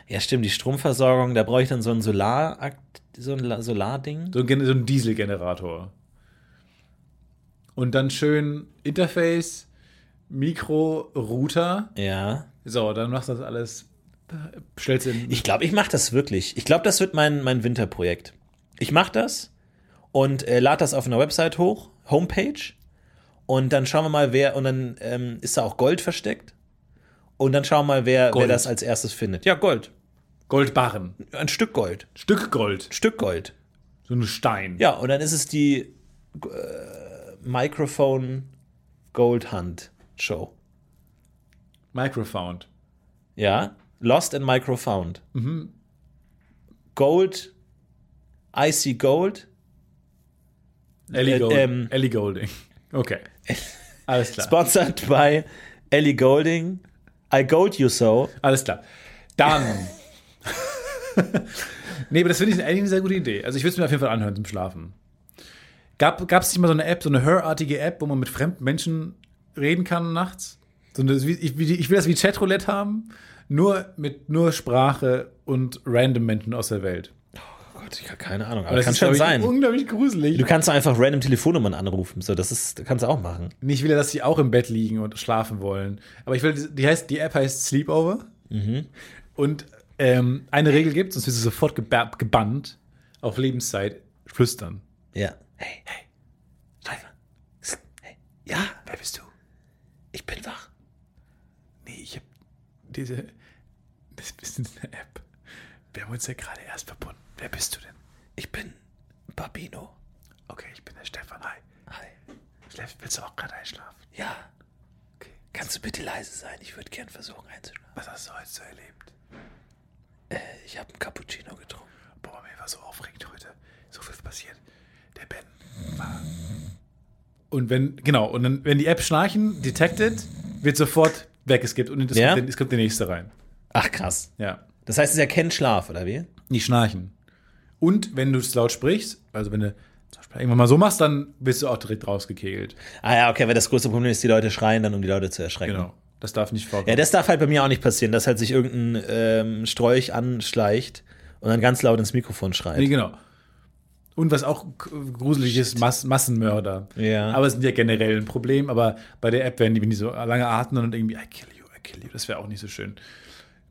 Ja, stimmt, die Stromversorgung, da brauche ich dann so ein Solar, so ein La- Solarding. So ein, so ein Dieselgenerator. Und dann schön Interface Mikro-Router. Ja. So, dann machst du das alles, stellst in. Ich glaube, ich mache das wirklich. Ich glaube, das wird mein, mein Winterprojekt. Ich mache das und äh, lade das auf einer Website hoch, Homepage. Und dann schauen wir mal, wer, und dann ähm, ist da auch Gold versteckt. Und dann schauen wir mal, wer, wer das als erstes findet. Ja, Gold. Goldbarren. Ein Stück Gold. Stück Gold. Stück Gold. So ein Stein. Ja, und dann ist es die äh, Microphone Gold Hunt Show. Microfound. Ja, Lost and Microfound. Gold, Icy Gold. Ellie, Äh, Gold, ähm, Ellie Golding. Okay. <laughs> Alles klar. Sponsored by Ellie Golding. I Gold You So. Alles klar. Dann. nee, aber das finde ich eigentlich eine sehr gute Idee. Also ich würde es mir auf jeden Fall anhören zum Schlafen. Gab es nicht mal so eine App, so eine Hörartige App, wo man mit fremden Menschen reden kann nachts? So eine, ich, ich will das wie Chatroulette haben, nur mit nur Sprache und random Menschen aus der Welt. Gott, ich habe keine Ahnung, aber das kann schon sein. unglaublich gruselig. Du kannst einfach random Telefonnummern anrufen. So, das ist, kannst du auch machen. Ich will ja, dass sie auch im Bett liegen und schlafen wollen. Aber ich will, die, heißt, die App heißt Sleepover. Und ähm, eine Regel gibt, sonst wirst du sofort geba gebannt auf Lebenszeit flüstern. Ja. Hey, hey. Schreiber. Hey. Ja, Wer bist du? ich bin wach. Nee, ich hab diese. Das ist eine App. Wir haben uns ja gerade erst verbunden. Wer bist du denn? Ich bin Babino. Okay, ich bin der Stefan. Hi. Hi. Schläfst, willst du auch gerade einschlafen? Ja. Okay. Kannst du bitte leise sein? Ich würde gern versuchen einzuschlafen. Was hast du heute so erlebt? Ich habe einen Cappuccino getrunken. Boah, mir war so aufregend heute. So viel ist passiert. Der Ben war. Und wenn, genau, und dann, wenn die App Schnarchen detected, wird sofort weggeskippt und es, Ja? kommt, es kommt der nächste rein. Ach krass. Ja. Das heißt, es erkennt Schlaf, oder wie? Nicht schnarchen. Und wenn du es laut sprichst, also wenn du irgendwann mal so machst, dann bist du auch direkt rausgekegelt. Ah ja, okay, weil das größte Problem ist, die Leute schreien dann, um die Leute zu erschrecken. Genau. Das darf nicht vorkommen. Ja, das darf halt bei mir auch nicht passieren, dass halt sich irgendein ähm, Strolch anschleicht und dann ganz laut ins Mikrofon schreit. Nee, genau. Und was auch gruselig ist, Mass Massenmörder. Ja. Aber es sind ja generell ein Problem. Aber bei der App, wenn die, wenn die so lange atmen und irgendwie, I kill you, I kill you, das wäre auch nicht so schön.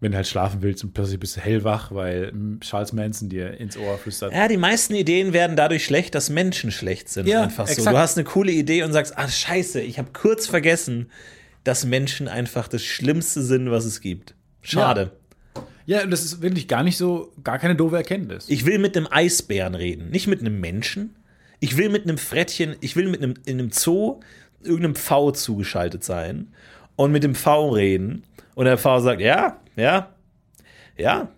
Wenn du halt schlafen willst und plötzlich bist du hellwach, weil Charles Manson dir ins Ohr flüstert. Ja, die meisten Ideen werden dadurch schlecht, dass Menschen schlecht sind. Ja, einfach so. exakt. Du hast eine coole Idee und sagst, ah, scheiße, ich habe kurz vergessen, dass Menschen einfach das Schlimmste sind, was es gibt. Schade. Ja, und das ist wirklich gar nicht so, gar keine doofe Erkenntnis. Ich will mit einem Eisbären reden, nicht mit einem Menschen. Ich will mit einem Frettchen, ich will mit einem, in einem Zoo irgendeinem Pfau zugeschaltet sein und mit dem Pfau reden. Und der Pfau sagt, ja, ja, ja,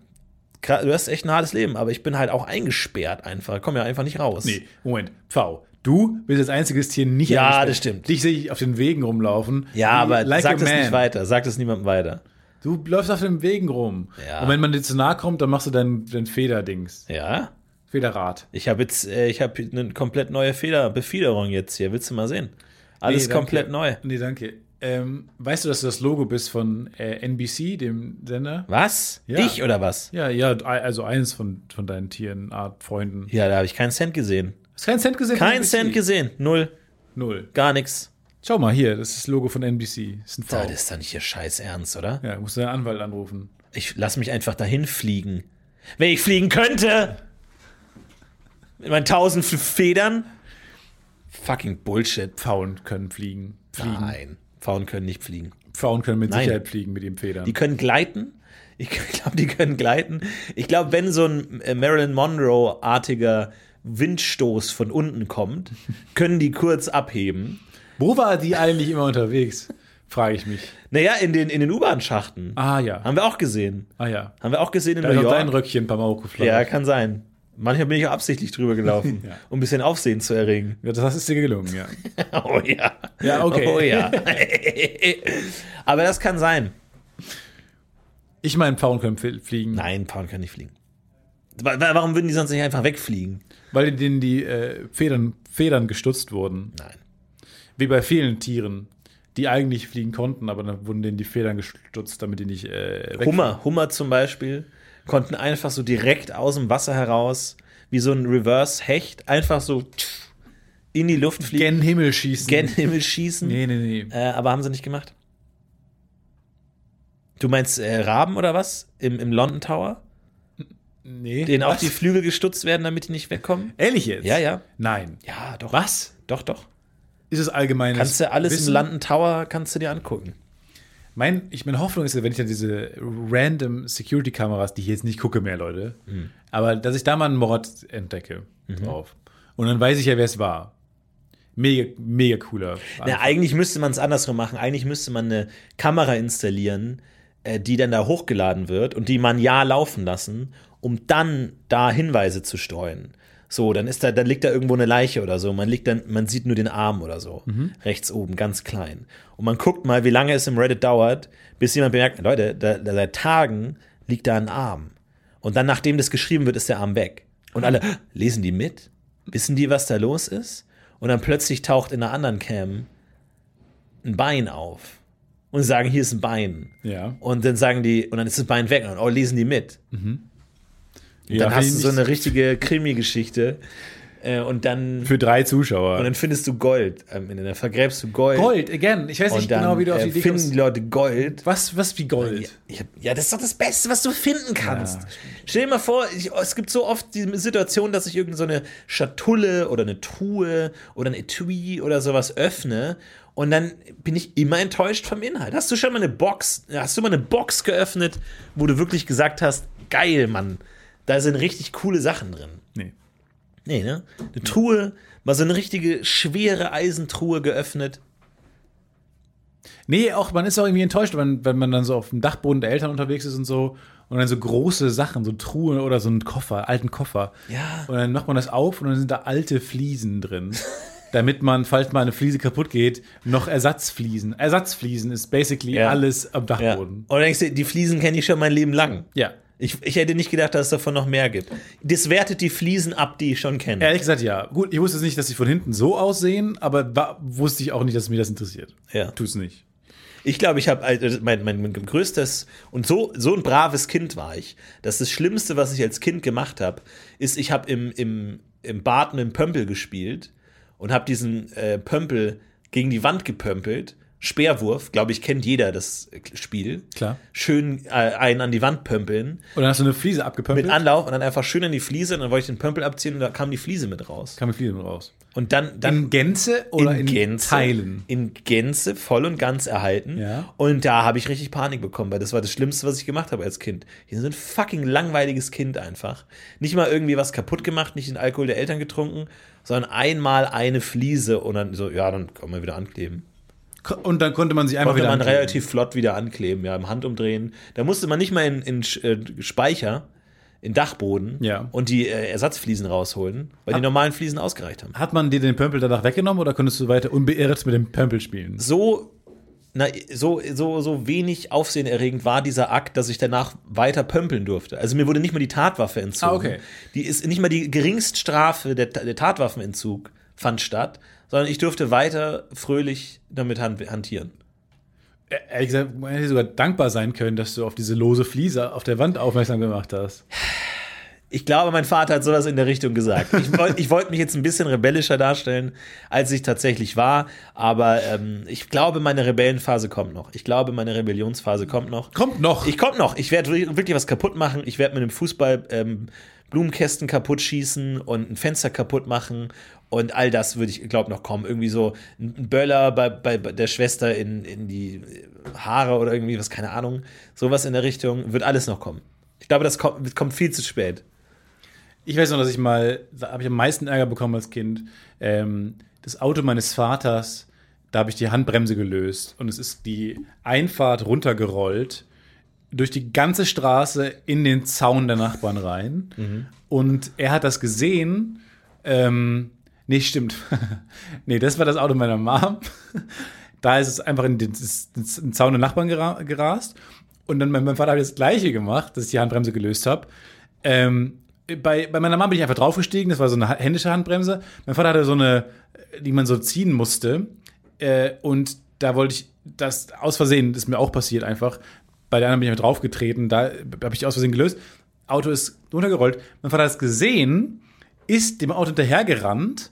du hast echt ein hartes Leben, aber ich bin halt auch eingesperrt einfach. Ich komme ja einfach nicht raus. nee, Moment, Pfau. Du bist als einziges Tier nicht Ja, das stimmt. Dich sehe ich auf den Wegen rumlaufen. Ja, aber like sag das man. nicht weiter. Sag das niemandem weiter. Du läufst auf den Wegen rum. Ja. Und wenn man dir zu nahe kommt, dann machst du dein, dein Federdings. Ja? Federrad. Ich habe jetzt, äh, ich habe eine komplett neue Feder Befiederung jetzt hier. Willst du mal sehen? Alles Nee, komplett neu. Nee, danke. Ähm, weißt du, dass du das Logo bist von äh, NBC, dem Sender? Was? Ja. Ich oder was? Ja, ja, also eines von, von deinen Tieren, Art, Freunden. Ja, da habe ich keinen Cent gesehen. Hast keinen Cent gesehen? von Kein NBC? Cent gesehen. Null. Null. Gar nichts. Schau mal hier, das ist das Logo von NBC. Das ist ein V. Das ist doch nicht ihr Scheiß Ernst, oder? Ja, musst du deinen Anwalt anrufen. Ich lass mich einfach dahin fliegen. Wenn ich fliegen könnte! Mit meinen tausend Federn? Fucking Bullshit. Pfauen können fliegen. Fliegen. Nein. Pfauen können nicht fliegen. Pfauen können mit Nein. Sicherheit fliegen mit ihren Federn. Die können gleiten. Ich <laughs> glaube, die können gleiten. Ich glaube, wenn so ein äh, Marilyn Monroe-artiger Windstoß von unten kommt, <laughs> können die kurz abheben. Wo war die eigentlich immer unterwegs? Frage ich mich. Naja, in den, in den U-Bahn-Schachten. Ah ja. Haben wir auch gesehen. Ah ja. Haben wir auch gesehen in Da New ist auch dein York. Röckchen hochgeflogen. Ja, kann sein. Manchmal bin ich auch absichtlich drüber gelaufen, <laughs> Ja. um ein bisschen Aufsehen zu erregen. Ja, das ist dir gelungen, ja. <laughs> Oh ja. Ja, okay. Oh ja. <laughs> Aber das kann sein. Ich meine, Pfauen können fl- fliegen, Nein, Paul kann nicht fliegen. Wa- wa- Warum würden die sonst nicht einfach wegfliegen? weil denen die äh, Federn, Federn gestutzt wurden. Nein. Wie bei vielen Tieren, die eigentlich fliegen konnten, aber dann wurden denen die Federn gestutzt, damit die nicht äh, wegfliegen. Hummer, Hummer zum Beispiel, konnten einfach so direkt aus dem Wasser heraus, wie so ein Reverse-Hecht, einfach so tsch, in die Luft fliegen, Gen Himmel schießen. gen Himmel schießen. Nee, nee, nee. Äh, aber haben sie nicht gemacht. Du meinst äh, Raben oder was? Im, Im London Tower? Nee. Denen auch Was? die Flügel gestutzt werden, damit die nicht wegkommen? Ehrlich jetzt? Ja, ja. Nein. Ja, doch. Was? Doch, doch. Ist es allgemeines Kannst du alles Wissen? im London Tower, kannst du dir angucken. Mein, ich, meine Hoffnung ist wenn ich dann diese random Security-Kameras, die ich jetzt nicht gucke mehr, Leute, Hm. aber dass ich da mal einen Mord entdecke drauf. Und dann weiß ich ja, wer es war. Mega, mega cooler. Na, eigentlich müsste man es andersrum machen. Eigentlich müsste man eine Kamera installieren, äh, die dann da hochgeladen wird und die man ja laufen lassen, um dann da Hinweise zu streuen. So, dann ist da, dann liegt da irgendwo eine Leiche oder so. Man liegt dann, man sieht nur den Arm oder so. Rechts oben, ganz klein. Und man guckt mal, wie lange es im Reddit dauert, bis jemand bemerkt, Leute, da, da seit Tagen liegt da ein Arm. Und dann, nachdem das geschrieben wird, ist der Arm weg. Und alle, lesen die mit? Wissen die, was da los ist? Und dann plötzlich taucht in einer anderen Cam ein Bein auf. Und sagen, hier ist ein Bein. Ja. Und dann sagen die, und dann ist das Bein weg. Und oh, lesen die mit. Ja, dann hast du so eine richtige Krimi-Geschichte. Äh, und dann, Für drei Zuschauer. und dann findest du Gold. am Ende. Dann vergräbst du Gold. Gold, again. Ich weiß nicht dann genau, wie du auf die äh, Idee finden kommst. die Leute Gold. Was, was wie Gold? Ja, ja, das ist doch das Beste, was du finden kannst. Ja, Stell dir mal vor, ich, es gibt so oft die Situation, dass ich irgendeine so eine Schatulle oder eine Truhe oder ein Etui oder sowas öffne und dann bin ich immer enttäuscht vom Inhalt. Hast du schon mal eine Box, hast du mal eine Box geöffnet, wo du wirklich gesagt hast, geil, Mann, da sind richtig coole Sachen drin. Nee. Nee, ne? Eine Truhe, mal so eine richtige schwere Eisentruhe geöffnet. Nee, auch, man ist auch irgendwie enttäuscht, wenn, wenn man dann so auf dem Dachboden der Eltern unterwegs ist und so und dann so große Sachen, so Truhen oder so einen Koffer, alten Koffer. Ja. Und dann macht man das auf und dann sind da alte Fliesen drin. <laughs> damit man, falls mal eine Fliese kaputt geht, noch Ersatzfliesen. Ersatzfliesen ist basically Ja. alles am Ja. Dachboden. Und dann denkst du, die Fliesen kenne ich schon mein Leben lang. Ja. Ich, ich hätte nicht gedacht, dass es davon noch mehr gibt. Das wertet die Fliesen ab, die ich schon kenne. Ehrlich gesagt, ja. Gut, ich wusste nicht, dass sie von hinten so aussehen, aber wusste ich auch nicht, dass mich das interessiert. Ja. Tut's nicht. Ich glaube, ich habe also mein, mein, mein größtes und so so ein braves Kind war ich, dass das Schlimmste, was ich als Kind gemacht habe, ist, ich habe im, im, im Bad mit dem Pömpel gespielt und habe diesen äh, Pömpel gegen die Wand gepömpelt. Speerwurf, glaube ich, kennt jeder das Spiel. Klar. Schön äh, einen an die Wand pömpeln. Und dann hast du eine Fliese abgepömpelt. Mit Anlauf und dann einfach schön an die Fliese und dann wollte ich den Pömpel abziehen und da kam die Fliese mit raus. kam mit Fliese raus. Und dann, dann In Gänze oder in, Gänze, Teilen? In Gänze voll und ganz erhalten. Ja. Und da habe ich richtig Panik bekommen, weil das war das Schlimmste, was ich gemacht habe als Kind. Hier so ein fucking langweiliges Kind einfach. Nicht mal irgendwie was kaputt gemacht, nicht den Alkohol der Eltern getrunken, sondern einmal eine Fliese und dann so, ja, dann kann man wieder ankleben. Und dann konnte man sich einfach Konnte wieder man ankleben. relativ flott wieder ankleben, ja, im Handumdrehen. Da musste man nicht mal in, in äh, Speicher, in Dachboden Ja. und die äh, Ersatzfliesen rausholen, weil die normalen Fliesen ausgereicht haben. Hat man dir den Pömpel danach weggenommen oder konntest du weiter unbeirrt mit dem Pömpel spielen? so, na, so, so, so wenig aufsehenerregend war dieser Akt, dass ich danach weiter pömpeln durfte. Also mir wurde nicht mal die Tatwaffe entzogen. Ah, okay. Die ist nicht mal die Geringststrafe der, der Tatwaffenentzug fand statt, sondern ich durfte weiter fröhlich damit han- hantieren. Äh, Ehrlich gesagt, man hätte sogar dankbar sein können, dass du auf diese lose Fliese auf der Wand aufmerksam gemacht hast. Ich glaube, mein Vater hat sowas in der Richtung gesagt. Ich wollte wollt mich jetzt ein bisschen rebellischer darstellen, als ich tatsächlich war. Aber ähm, ich glaube, meine Rebellenphase kommt noch. Ich glaube, meine Rebellionsphase kommt noch. Kommt noch. Ich komme noch. Ich werde wirklich was kaputt machen. Ich werde mit dem Fußball ähm, Blumenkästen kaputt schießen und ein Fenster kaputt machen. Und all das würde ich, glaube noch kommen. Irgendwie so ein Böller bei, bei, bei der Schwester in, in die Haare oder irgendwie was, keine Ahnung. Sowas in der Richtung. Wird alles noch kommen. Ich glaube, das kommt, kommt viel zu spät. Ich weiß noch, dass ich mal, da habe ich am meisten Ärger bekommen als Kind. Ähm, das Auto meines Vaters, da habe ich die Handbremse gelöst und es ist die Einfahrt runtergerollt durch die ganze Straße in den Zaun der Nachbarn rein. Und er hat das gesehen. Ähm, nee, stimmt. <laughs> nee, das war das Auto meiner Mom. <laughs> da ist es einfach in den, den Zaun der Nachbarn gera gerast. Und dann mein, Vater hat das Gleiche gemacht, dass ich die Handbremse gelöst habe. Ähm, bei, bei meiner Mama bin ich einfach draufgestiegen, das war so eine händische Handbremse. Mein Vater hatte so eine, die man so ziehen musste. Äh, und da wollte ich, das aus Versehen, das ist mir auch passiert einfach. Bei der anderen bin ich einfach draufgetreten, da habe ich die aus Versehen gelöst. Auto ist runtergerollt. Mein Vater hat es gesehen, ist dem Auto hinterhergerannt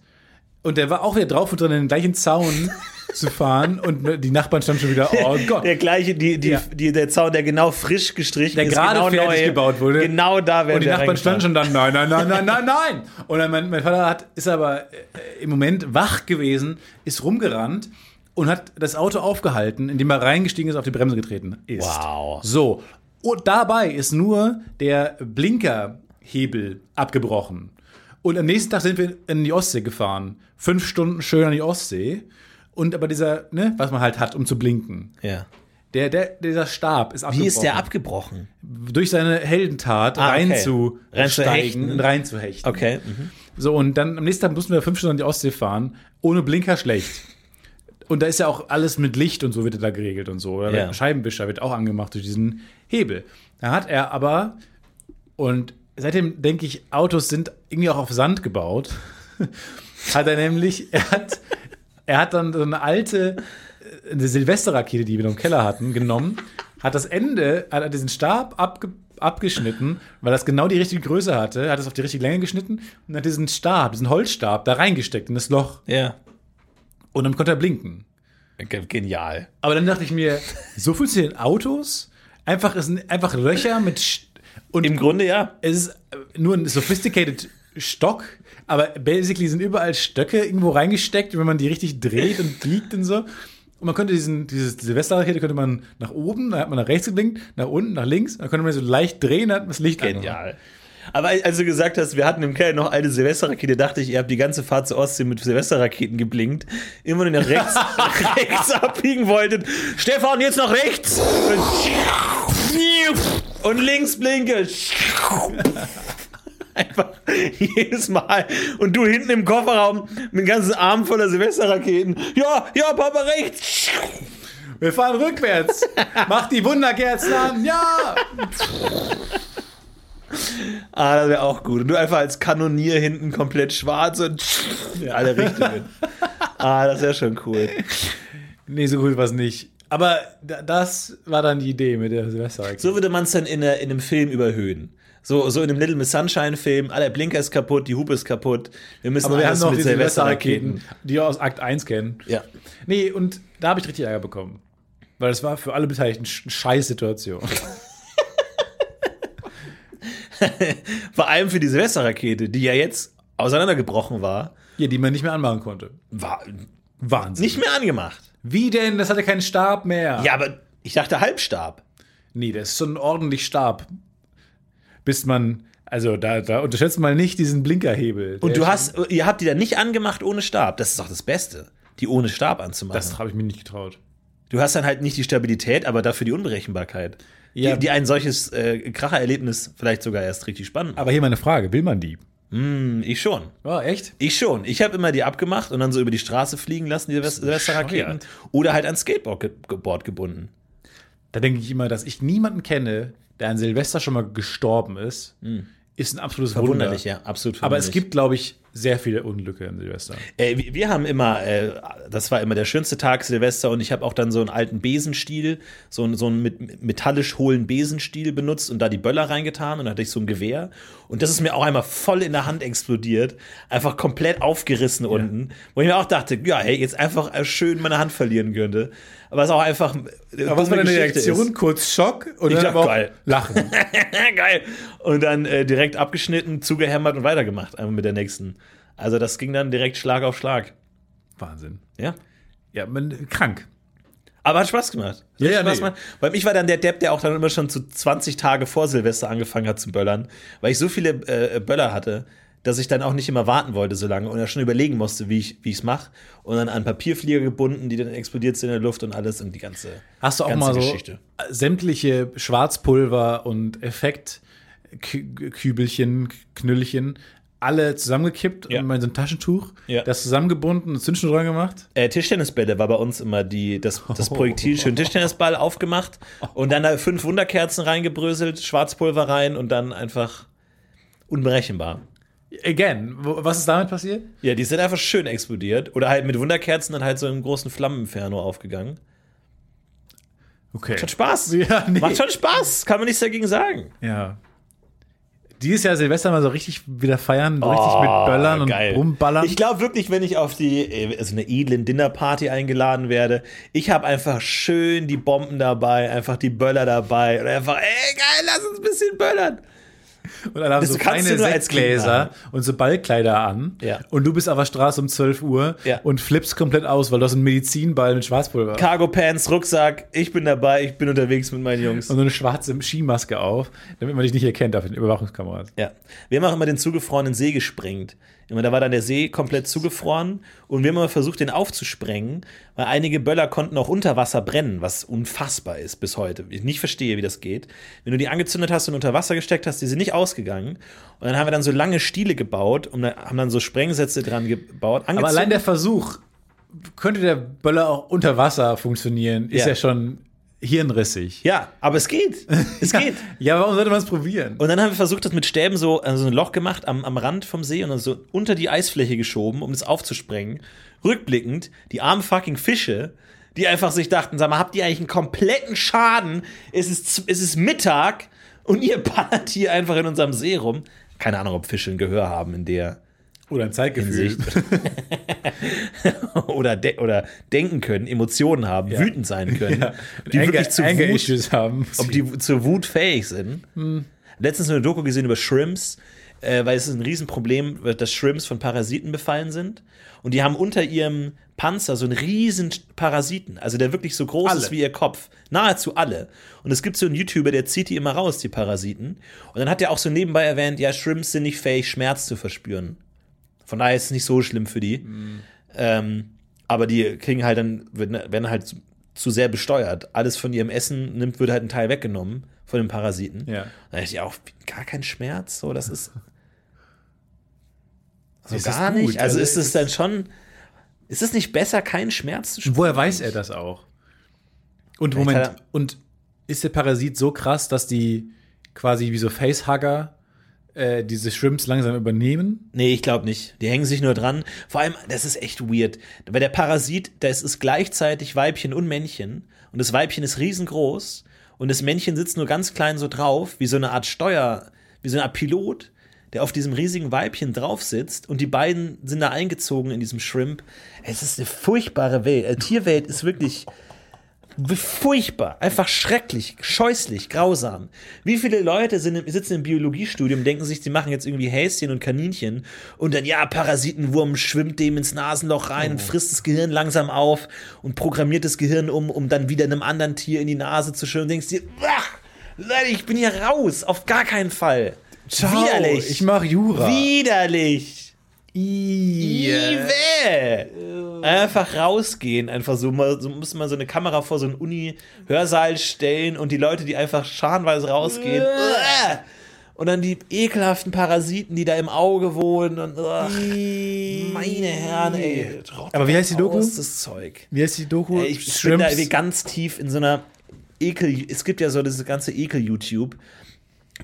Und der war auch wieder drauf und dran, in den gleichen Zaun <laughs> zu fahren. Und die Nachbarn standen schon wieder, oh <laughs> Gott. Der gleiche, die, die, Ja. die, der Zaun, der genau frisch gestrichen Der ist, gerade genau fertig neu, gebaut wurde. Genau da werden Und die Nachbarn standen schon dann, nein, nein, nein, nein, nein, <laughs> nein. Und dann mein, mein Vater hat, ist aber äh, im Moment wach gewesen, ist rumgerannt und hat das Auto aufgehalten, indem er reingestiegen ist, auf die Bremse getreten ist. Wow. So. Und dabei ist nur der Blinkerhebel abgebrochen. Und am nächsten Tag sind wir in die Ostsee gefahren. Fünf Stunden schön an die Ostsee. Und aber dieser, ne, was man halt hat, um zu blinken. Ja. Der, der, dieser Stab ist abgebrochen Wie ist der abgebrochen? durch seine Heldentat Ah, okay. reinzusteigen und reinzuhechten. Okay. Mhm. So, und dann am nächsten Tag mussten wir fünf Stunden an die Ostsee fahren, ohne Blinker schlecht. Und da ist ja auch alles mit Licht und so wird da geregelt und so. Der Ja. Scheibenwischer wird auch angemacht durch diesen Hebel. Da hat er aber, und seitdem denke ich, Autos sind irgendwie auch auf Sand gebaut, <laughs> hat er nämlich, er hat, er hat dann so eine alte, eine Silvesterrakete, die wir noch im Keller hatten, genommen, hat das Ende, hat er diesen Stab abge, abgeschnitten, weil das genau die richtige Größe hatte, hat es auf die richtige Länge geschnitten und hat diesen Stab, diesen Holzstab da reingesteckt in das Loch Ja. Und dann konnte er blinken. Ge- Genial. Aber dann dachte ich mir, so funktionieren Autos? Einfach, es sind einfach Löcher mit Sch und Im Grunde ja. es ist äh, nur ein sophisticated Stock, aber basically sind überall Stöcke irgendwo reingesteckt, wenn man die richtig dreht und biegt und so. Und man könnte diesen, diese Silvesterrakete könnte man nach oben, dann hat man nach rechts geblinkt, nach unten, nach links, dann könnte man so leicht drehen, dann hat man das Licht. Genial. Aber als du gesagt hast, wir hatten im Keller noch alte Silvesterrakete, dachte ich, ihr habt die ganze Fahrt zur Ostsee mit Silvesterraketen geblinkt. Immer nur nach rechts, <laughs> rechts abbiegen wolltet. Stefan, jetzt nach rechts! Und, links blinke. <laughs> Einfach jedes Mal. Und du hinten im Kofferraum mit einem ganzen Arm voller Silvesterraketen. Ja, ja, Papa rechts. Wir fahren rückwärts. Mach die Wunderkerzen an. Ja. <laughs> Ah, das wäre auch gut. Und du einfach als Kanonier hinten komplett schwarz und in alle Richtungen. Ah, das wäre schon cool. Nee, so cool war es nicht. Aber da- das war dann die Idee mit der Silvesterrakete. So würde man es dann in, in einem Film überhöhen. So, so in einem Little Miss Sunshine-Film, ah, der Blinker ist kaputt, die Hupe ist kaputt. Wir müssen Aber wir haben noch mit die Silvesterraketen, die wir aus Akt 1 kennen. Ja. Nee, und da habe ich richtig Ärger bekommen. Weil es war für alle Beteiligten eine Scheißsituation. <laughs> <laughs> Vor allem für die Silvesterrakete, die ja jetzt auseinandergebrochen war, ja, die man nicht mehr anmachen konnte. war Wahnsinn. nicht mehr angemacht. Wie denn? Das hatte keinen Stab mehr. Ja, aber ich dachte Halbstab. Nee, das ist schon ordentlich Stab. Bis man, also da, da unterschätzt mal nicht diesen Blinkerhebel. Und du hast, ihr habt die dann nicht angemacht ohne Stab. Das ist doch das Beste, die ohne Stab anzumachen. Das habe ich mir nicht getraut. Du hast dann halt nicht die Stabilität, aber dafür die Unberechenbarkeit. Ja. Die, die ein solches äh, Krachererlebnis vielleicht sogar erst richtig spannend. Aber hier meine Frage: Will man die? Hm, ich schon. Oh, echt? Ich schon. Ich habe immer die abgemacht und dann so über die Straße fliegen lassen, die Silvester- Silvesterraketen. Oder halt ans Skateboard ge Board gebunden. Da denke ich immer, dass ich niemanden kenne, der an Silvester schon mal gestorben ist. Ist ein absolutes Verwunderlich, Wunder. ja, absolut Aber es verwunderlich. gibt, glaube ich, sehr viele Unglücke an Silvester. Äh, wir, haben immer, äh, das war immer der schönste Tag Silvester und ich habe auch dann so einen alten Besenstiel, so, einen- so einen mit, metallisch hohlen Besenstiel benutzt und da die Böller reingetan und dann hatte ich so ein Gewehr und das ist mir auch einmal voll in der Hand explodiert, einfach komplett aufgerissen unten, wo ich mir auch dachte, ja, hey, jetzt einfach schön meine Hand verlieren könnte. Aber es ist auch einfach. Aber was war deine Reaktion? ist. Kurz Schock und Ich dann dachte, geil. Lachen. <laughs> Geil. Und dann äh, direkt abgeschnitten, zugehämmert und weitergemacht, einfach mit der nächsten. Also das ging dann direkt Schlag auf Schlag. Wahnsinn. Ja. Ja, man, krank. Aber hat Spaß gemacht. Ja, ja, Spaß nee. gemacht. Weil ich war dann der Depp, der auch dann immer schon zu 20 Tage vor Silvester angefangen hat zu böllern, weil ich so viele äh, Böller hatte, dass ich dann auch nicht immer warten wollte so lange und ja schon überlegen musste, wie ich es mache. Und dann an Papierflieger gebunden, die dann explodiert sind in der Luft und alles und die ganze Hast du auch mal so Geschichte. sämtliche Schwarzpulver und Effektkübelchen, Knüllchen, alle zusammengekippt Ja. und in so ein Taschentuch, Ja. das zusammengebunden und Zündschnur dran gemacht? Äh, Tischtennisbälle war bei uns immer die, das, das Projektil, schön Tischtennisball aufgemacht und dann da fünf Wunderkerzen reingebröselt, Schwarzpulver rein und dann einfach unberechenbar. Again, was ist damit passiert? Ja, die sind einfach schön explodiert. Oder halt mit Wunderkerzen dann halt so im großen Flammeninferno aufgegangen. Okay. Hat Spaß. <laughs> Ja, nee. Macht schon Spaß. Kann man nichts dagegen sagen. Ja. dieses Jahr Silvester mal so richtig wieder feiern, so richtig mit Böllern und Oh, geil. rumballern. Ich glaube wirklich, wenn ich auf die äh, also eine edlen Dinnerparty eingeladen werde, ich habe einfach schön die Bomben dabei, einfach die Böller dabei und einfach, ey geil, lass uns ein bisschen böllern. Und alle haben Das so Kind Sektgläser und so Ballkleider an. Ja. Und du bist auf der Straße um 12 Uhr Ja. und flippst komplett aus, weil du hast einen Medizinball mit Schwarzpulver. Cargo Pants, Rucksack, ich bin dabei, ich bin unterwegs mit meinen Jungs. und so eine schwarze Skimaske auf, damit man dich nicht erkennt auf den Überwachungskameras. Ja. Wir haben auch immer den zugefrorenen See gesprengt. Da war dann der See komplett zugefroren und wir haben immer versucht, den aufzusprengen, weil einige Böller konnten auch unter Wasser brennen, was unfassbar ist bis heute. Ich nicht verstehe, wie das geht. Wenn du die angezündet hast und unter Wasser gesteckt hast, die sind nicht ausgegangen. Und dann haben wir dann so lange Stiele gebaut und haben dann so Sprengsätze dran gebaut. Aber allein der Versuch, könnte der Böller auch unter Wasser funktionieren, ist Ja. ja, schon hirnrissig. Ja, aber es geht. Es <laughs> geht. Ja, warum sollte man es probieren? Und dann haben wir versucht, das mit Stäben so, also ein Loch gemacht am, am Rand vom See und dann so unter die Eisfläche geschoben, um das aufzusprengen. Rückblickend, die armen fucking Fische, die einfach sich dachten, sag mal, habt ihr eigentlich einen kompletten Schaden? Es ist, es ist Mittag und ihr <laughs> ballert hier einfach in unserem See rum. Keine Ahnung, ob Fische ein Gehör haben in der Oder ein Zeitgefühl. <laughs> Oder, de oder denken können, Emotionen haben, wütend sein können, Ja. die Anger, wirklich zu Anger Wut Issues haben. ob die zur Wut fähig sind. Letztens eine Doku gesehen über Shrimps, äh, weil es ist ein Riesenproblem, dass Shrimps von Parasiten befallen sind. Und die haben unter ihrem Panzer so einen riesen Parasiten, also der wirklich so groß Alle. ist wie ihr Kopf. Nahezu alle. Und es gibt so einen YouTuber, der zieht die immer raus, die Parasiten. Und dann hat er auch so nebenbei erwähnt, ja, Shrimps sind nicht fähig, Schmerz zu verspüren. Von daher ist es nicht so schlimm für die. Ähm, aber die kriegen halt dann, werden werden halt zu, sehr besteuert. Alles von ihrem Essen nimmt, wird halt ein Teil weggenommen von den Parasiten. Ja. Da hätte ich auch gar keinen Schmerz. So, das ist. <laughs> So Ist gar nicht. Also, Also ist es dann schon. Ist es nicht besser, keinen Schmerz zu spüren? Woher weiß er das auch? Und Moment, und ist der Parasit so krass, dass die quasi wie so Facehugger äh, diese Shrimps langsam übernehmen? Nee, ich glaube nicht. Die hängen sich nur dran. Vor allem, das ist echt weird. Weil der Parasit, das ist gleichzeitig Weibchen und Männchen. Und das Weibchen ist riesengroß. Und das Männchen sitzt nur ganz klein so drauf, wie so eine Art Steuer, wie so eine Art Pilot, der auf diesem riesigen Weibchen drauf sitzt. Und die beiden sind da eingezogen in diesem Shrimp. Es ist eine furchtbare Welt. Äh, Tierwelt ist wirklich furchtbar, einfach schrecklich, scheußlich, grausam. Wie viele Leute sind, im- sitzen im Biologiestudium, denken sich, die machen jetzt irgendwie Häschen und Kaninchen und dann, ja, Parasitenwurm schwimmt dem ins Nasenloch rein und frisst das Gehirn langsam auf und programmiert das Gehirn um, um dann wieder einem anderen Tier in die Nase zu schwimmen. Und denkst dir, ach, Leute, ich bin hier raus, auf gar keinen Fall. Widerlich. Ich mach Jura. Widerlich. Iwe. Einfach rausgehen, einfach so, mal, so muss man so eine Kamera vor so einen Uni-Hörsaal stellen und die Leute, die einfach scharenweise rausgehen. Und dann die ekelhaften Parasiten, die da im Auge wohnen und uah. meine Herren, ey. Aber wie heißt die Doku? Das Zeug. Wie heißt die Doku? Ich bin da irgendwie ganz tief in so einer Ekel. Es gibt ja so dieses ganze Ekel-YouTube,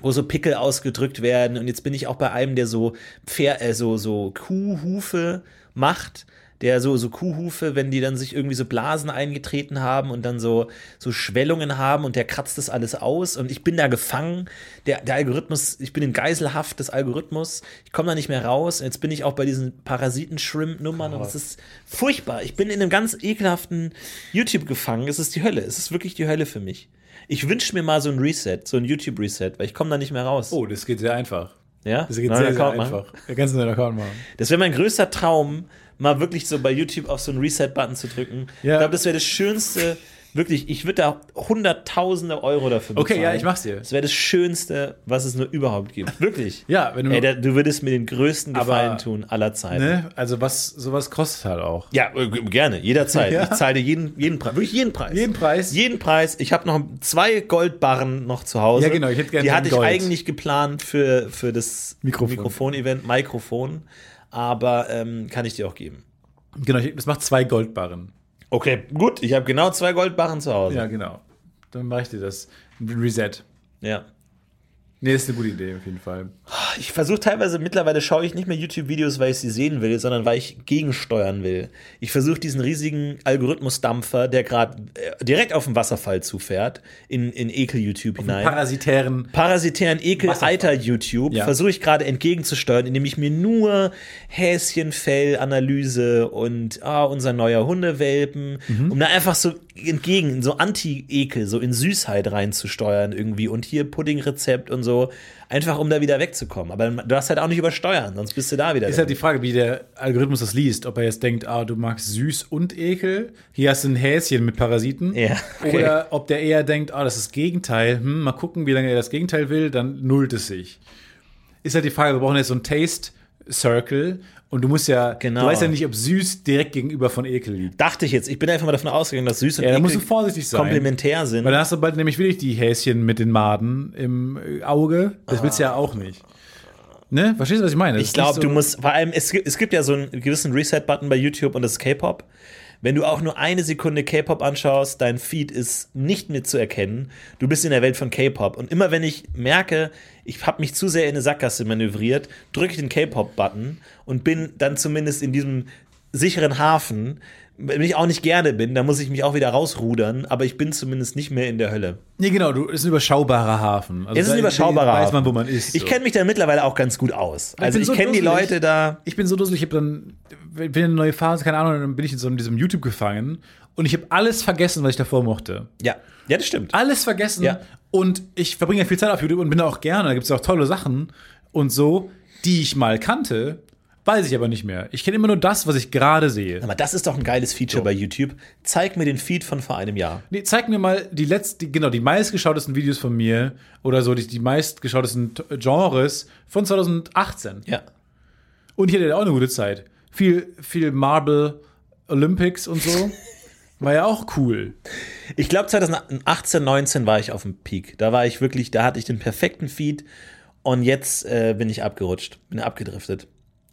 wo so Pickel ausgedrückt werden. Und jetzt bin ich auch bei einem, der so Pfer äh, so, so Kuhhufe macht. Der so, so Kuhhufe, wenn die dann sich irgendwie so Blasen eingetreten haben und dann so, so Schwellungen haben und der kratzt das alles aus und ich bin da gefangen. Der, der Algorithmus, ich bin in Geiselhaft des Algorithmus. Ich komme da nicht mehr raus. Und jetzt bin ich auch bei diesen Parasiten-Shrimp-Nummern und es ist furchtbar. Ich bin in einem ganz ekelhaften YouTube gefangen. Es ist die Hölle. Es ist wirklich die Hölle für mich. Ich wünsche mir mal so ein Reset, so ein YouTube-Reset, weil ich komme da nicht mehr raus. Oh, das geht sehr einfach. ja? Das geht Neuen sehr, sehr Account machen? einfach. Da kannst du einen Account machen. Das wäre mein größter Traum, mal wirklich so bei YouTube auf so einen Reset-Button zu drücken. Ja. Ich glaube, das wäre das Schönste. Wirklich, ich würde da hunderttausende Euro dafür bezahlen. Okay, ja, ich mach's dir. Das wäre das Schönste, was es nur überhaupt gibt. Wirklich. <laughs> Ja, wenn du- Ey, da, du würdest mir den größten Aber- Gefallen tun aller Zeiten. Ne? Also was, sowas kostet halt auch. Ja, äh, gerne, jederzeit. <laughs> Ja. Ich zahle dir jeden, jeden Preis. Wirklich jeden Preis. Jeden Preis? Jeden Preis. Ich habe noch zwei Goldbarren noch zu Hause. Ja, genau, ich hätte gerne Die hatte ich Gold. eigentlich geplant für, für das Mikrofon. Mikrofon-Event, Mikrofon. Aber ähm, kann ich dir auch geben. Genau, das macht zwei Goldbarren. Okay, gut. Ich habe genau zwei Goldbarren zu Hause. Ja, genau. Dann mache ich dir das. Reset. Ja. Nee, ist eine gute Idee auf jeden Fall. Ich versuche teilweise, mittlerweile schaue ich nicht mehr YouTube-Videos, weil ich sie sehen will, sondern weil ich gegensteuern will. Ich versuche diesen riesigen Algorithmusdampfer, der gerade äh, direkt auf den Wasserfall zufährt, in, in Ekel-YouTube hinein. Parasitären. parasitären Ekel Wasserfall. alter YouTube Ja. versuche ich gerade entgegenzusteuern, indem ich mir nur Häschenfell-Analyse und ah, unser neuer Hundewelpen, Mhm. um da einfach so entgegen, so Anti-Ekel, so in Süßheit reinzusteuern irgendwie und hier Puddingrezept und so, einfach um da wieder wegzukommen. Aber du darfst halt auch nicht übersteuern, sonst bist du da wieder. Ist halt die Frage, wie der Algorithmus das liest. Ob er jetzt denkt, ah, du magst süß und Ekel. Hier hast du ein Häschen mit Parasiten. Ja, okay. Oder ob der eher denkt, ah, das ist das Gegenteil. Hm, mal gucken, wie lange er das Gegenteil will, dann nullt es sich. Ist halt die Frage, wir brauchen jetzt so ein Taste Circle. Und du musst ja, Genau. du weißt ja nicht, ob süß direkt gegenüber von Ekel liegt. Dachte ich jetzt. Ich bin einfach mal davon ausgegangen, dass Süß und Ja, da Ekel musst du vorsichtig sein. komplementär sind. Weil dann hast du bald nämlich wirklich die Häschen mit den Maden im äh, Auge. Das willst du ja auch nicht. Ne? Verstehst du, was ich meine? Das Ich glaube, nicht du so- musst, vor allem, es gibt, es gibt ja so einen gewissen Reset-Button bei YouTube und das ist K-Pop. Wenn du auch nur eine Sekunde K-Pop anschaust, dein Feed ist nicht mehr zu erkennen. Du bist in der Welt von K-Pop. Und immer wenn ich merke, ich habe mich zu sehr in eine Sackgasse manövriert, drücke ich den K-Pop-Button und bin dann zumindest in diesem sicheren Hafen. Wenn ich auch nicht gerne bin, dann muss ich mich auch wieder rausrudern, aber ich bin zumindest nicht mehr in der Hölle. Nee, genau, du ist ein überschaubarer Hafen. Also Es ist ein überschaubarer Weiß man, Hafen. wo man ist. Ich so. kenne mich da mittlerweile auch ganz gut aus. Also ich so kenne die. Leute da. ich bin so dusselig, ich habe dann, bin in eine neue Phase, keine Ahnung, dann bin ich in so in diesem YouTube gefangen und ich habe alles vergessen, was ich davor mochte. Ja, ja, das stimmt. Alles vergessen Ja. und ich verbringe ja viel Zeit auf YouTube und bin da auch gerne, da gibt es auch tolle Sachen und so, die ich mal kannte, weiß ich aber nicht mehr. Ich kenne immer nur das, was ich gerade sehe. Aber das ist doch ein geiles Feature bei YouTube. Zeig mir den Feed von vor einem Jahr. Nee, zeig mir mal die letzten, genau, die meistgeschautesten Videos von mir oder so, die, die meistgeschautesten Genres von 2018. Ja. Und ich hatte auch eine gute Zeit. Viel, viel Marble Olympics und so. <laughs> War ja auch cool. Ich glaube 2018, 19 war ich auf dem Peak. Da war ich wirklich, da hatte ich den perfekten Feed und jetzt äh, bin ich abgerutscht, bin abgedriftet.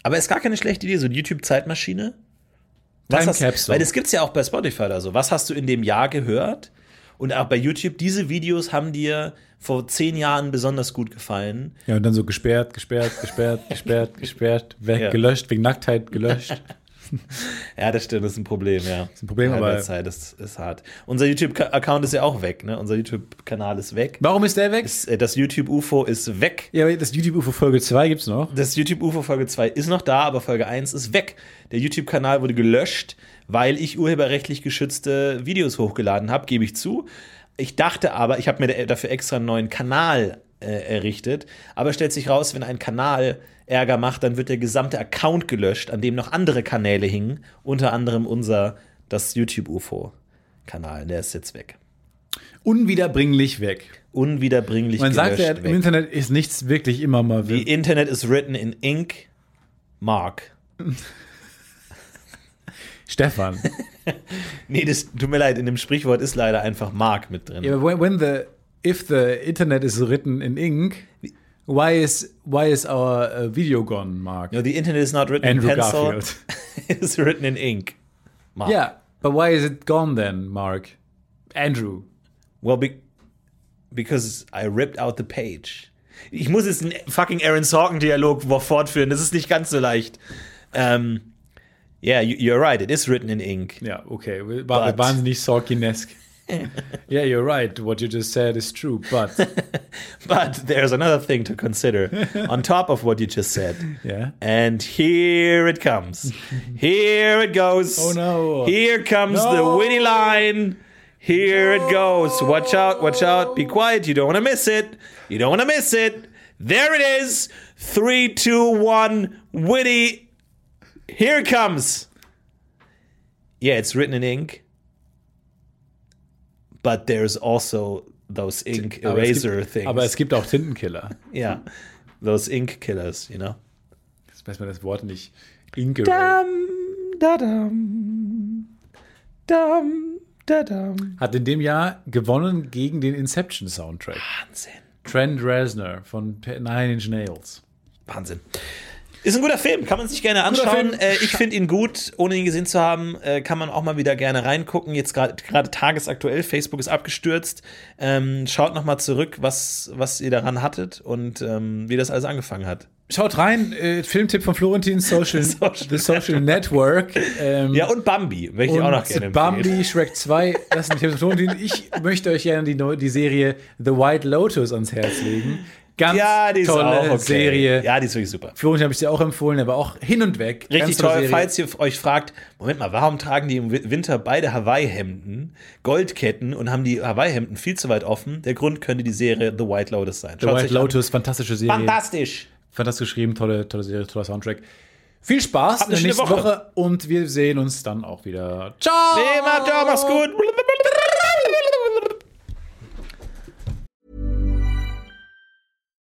Aber ist gar keine schlechte Idee, so eine YouTube-Zeitmaschine. Was Time hast- Capsule. Weil das gibt's ja auch bei Spotify oder so. Was hast du in dem Jahr gehört? Und auch bei YouTube, diese Videos haben dir vor zehn Jahren besonders gut gefallen. Ja, und dann so gesperrt, gesperrt, gesperrt, gesperrt, <laughs> gesperrt, weg, Ja. gelöscht, wegen Nacktheit gelöscht. <laughs> <laughs> Ja, das stimmt, das ist ein Problem, ja. Das ist ein Problem, aber- Zeit, das ist hart. Unser YouTube-Account ist ja auch weg, ne? Unser YouTube-Kanal ist weg. Warum ist der weg? Das, äh, das YouTube-UFO ist weg. Ja, aber das YouTube-UFO Folge 2 gibt's noch. Das YouTube-UFO Folge 2 ist noch da, aber Folge 1 ist weg. Der YouTube-Kanal wurde gelöscht, weil ich urheberrechtlich geschützte Videos hochgeladen habe, gebe ich zu. Ich dachte aber, ich habe mir da- dafür extra einen neuen Kanal äh, errichtet. Aber stellt sich raus, wenn ein Kanal Ärger macht, dann wird der gesamte Account gelöscht, an dem noch andere Kanäle hingen. Unter anderem unser, das YouTube-UFO-Kanal. Der ist jetzt weg. Unwiederbringlich weg. Unwiederbringlich Man sagt ja, im weg. Internet ist nichts wirklich immer mal The Internet is written in ink, Mark. <laughs> Stefan. <laughs> Nee, das tut mir leid, in dem Sprichwort ist leider einfach Mark mit drin. Ja, when, when the if the internet is written in ink, why is why is our uh, video gone, Mark? No, the internet is not written Andrew in pencil. Garfield. <laughs> it's written in ink. Mark. Yeah, but why is it gone then, Mark? Andrew. Well, be because I ripped out the page. Ich muss jetzt einen fucking Aaron Sorkin-Dialog fortführen. Das ist nicht ganz so leicht. Um, yeah, you, you're right. It is written in ink. Ja, okay. War wahnsinnig Sorkinesk. <laughs> yeah, you're right. What you just said is true, but <laughs> But there's another thing to consider on top of what you just said. yeah. And here it comes. Here it goes. Oh, no. Here comes the witty line. Here it goes. Watch out, watch out. Be quiet. You don't want to miss it. You don't want to miss it. There it is. Three, two, one. Witty. Here it comes. Yeah, it's written in ink. But there's also those ink Aber es eraser gibt, things. Aber es gibt auch Tintenkiller. <laughs> yeah, those ink killers, you know. Jetzt weiß man das Wort nicht. Ink Dum, da dum. Dum, da dum. Hat in dem Jahr gewonnen gegen den Inception Soundtrack. Wahnsinn. Trent Reznor von Nine Inch Nails. Wahnsinn. Ist ein guter Film, kann man sich gerne anschauen. Äh, ich finde ihn gut, ohne ihn gesehen zu haben, äh, kann man auch mal wieder gerne reingucken. Jetzt gerade tagesaktuell, Facebook ist abgestürzt. Ähm, schaut noch mal zurück, was, was ihr daran hattet und ähm, wie das alles angefangen hat. Schaut rein, äh, Filmtipp von Florentin, Social, <laughs> Social The Social Network. Ähm, Ja, und Bambi, möchte ich auch noch gerne empfehlen. Bambi, Shrek 2, das sind Tipps von Florentin. Ich möchte euch gerne die, die Serie The White Lotus ans Herz legen. Ganz Ja, die ist tolle okay. Serie. Ja, die ist wirklich super. Florentin habe ich dir auch empfohlen, aber auch hin und weg. Richtig toll, Serie. falls ihr euch fragt, Moment mal, warum tragen die im Wi- Winter beide Hawaii-Hemden, Goldketten und haben die Hawaii-Hemden viel zu weit offen? Der Grund könnte die Serie The White Lotus sein. The White euch an. Lotus, fantastische Serie. Fantastisch. Fantastisch geschrieben, tolle, tolle Serie, toller Soundtrack. Viel Spaß Habt in eine der schöne nächsten Woche. Woche. und wir sehen uns dann auch wieder. Ciao! Immer, ciao, mach's gut.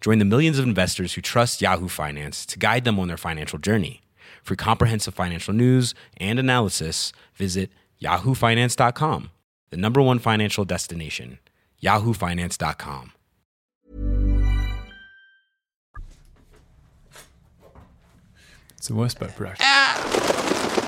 Join the millions of investors who trust Yahoo Finance to guide them on their financial journey. For comprehensive financial news and analysis, visit yahoofinance.com, the number one financial destination, yahoofinance.com. It's the worst by production. Ah!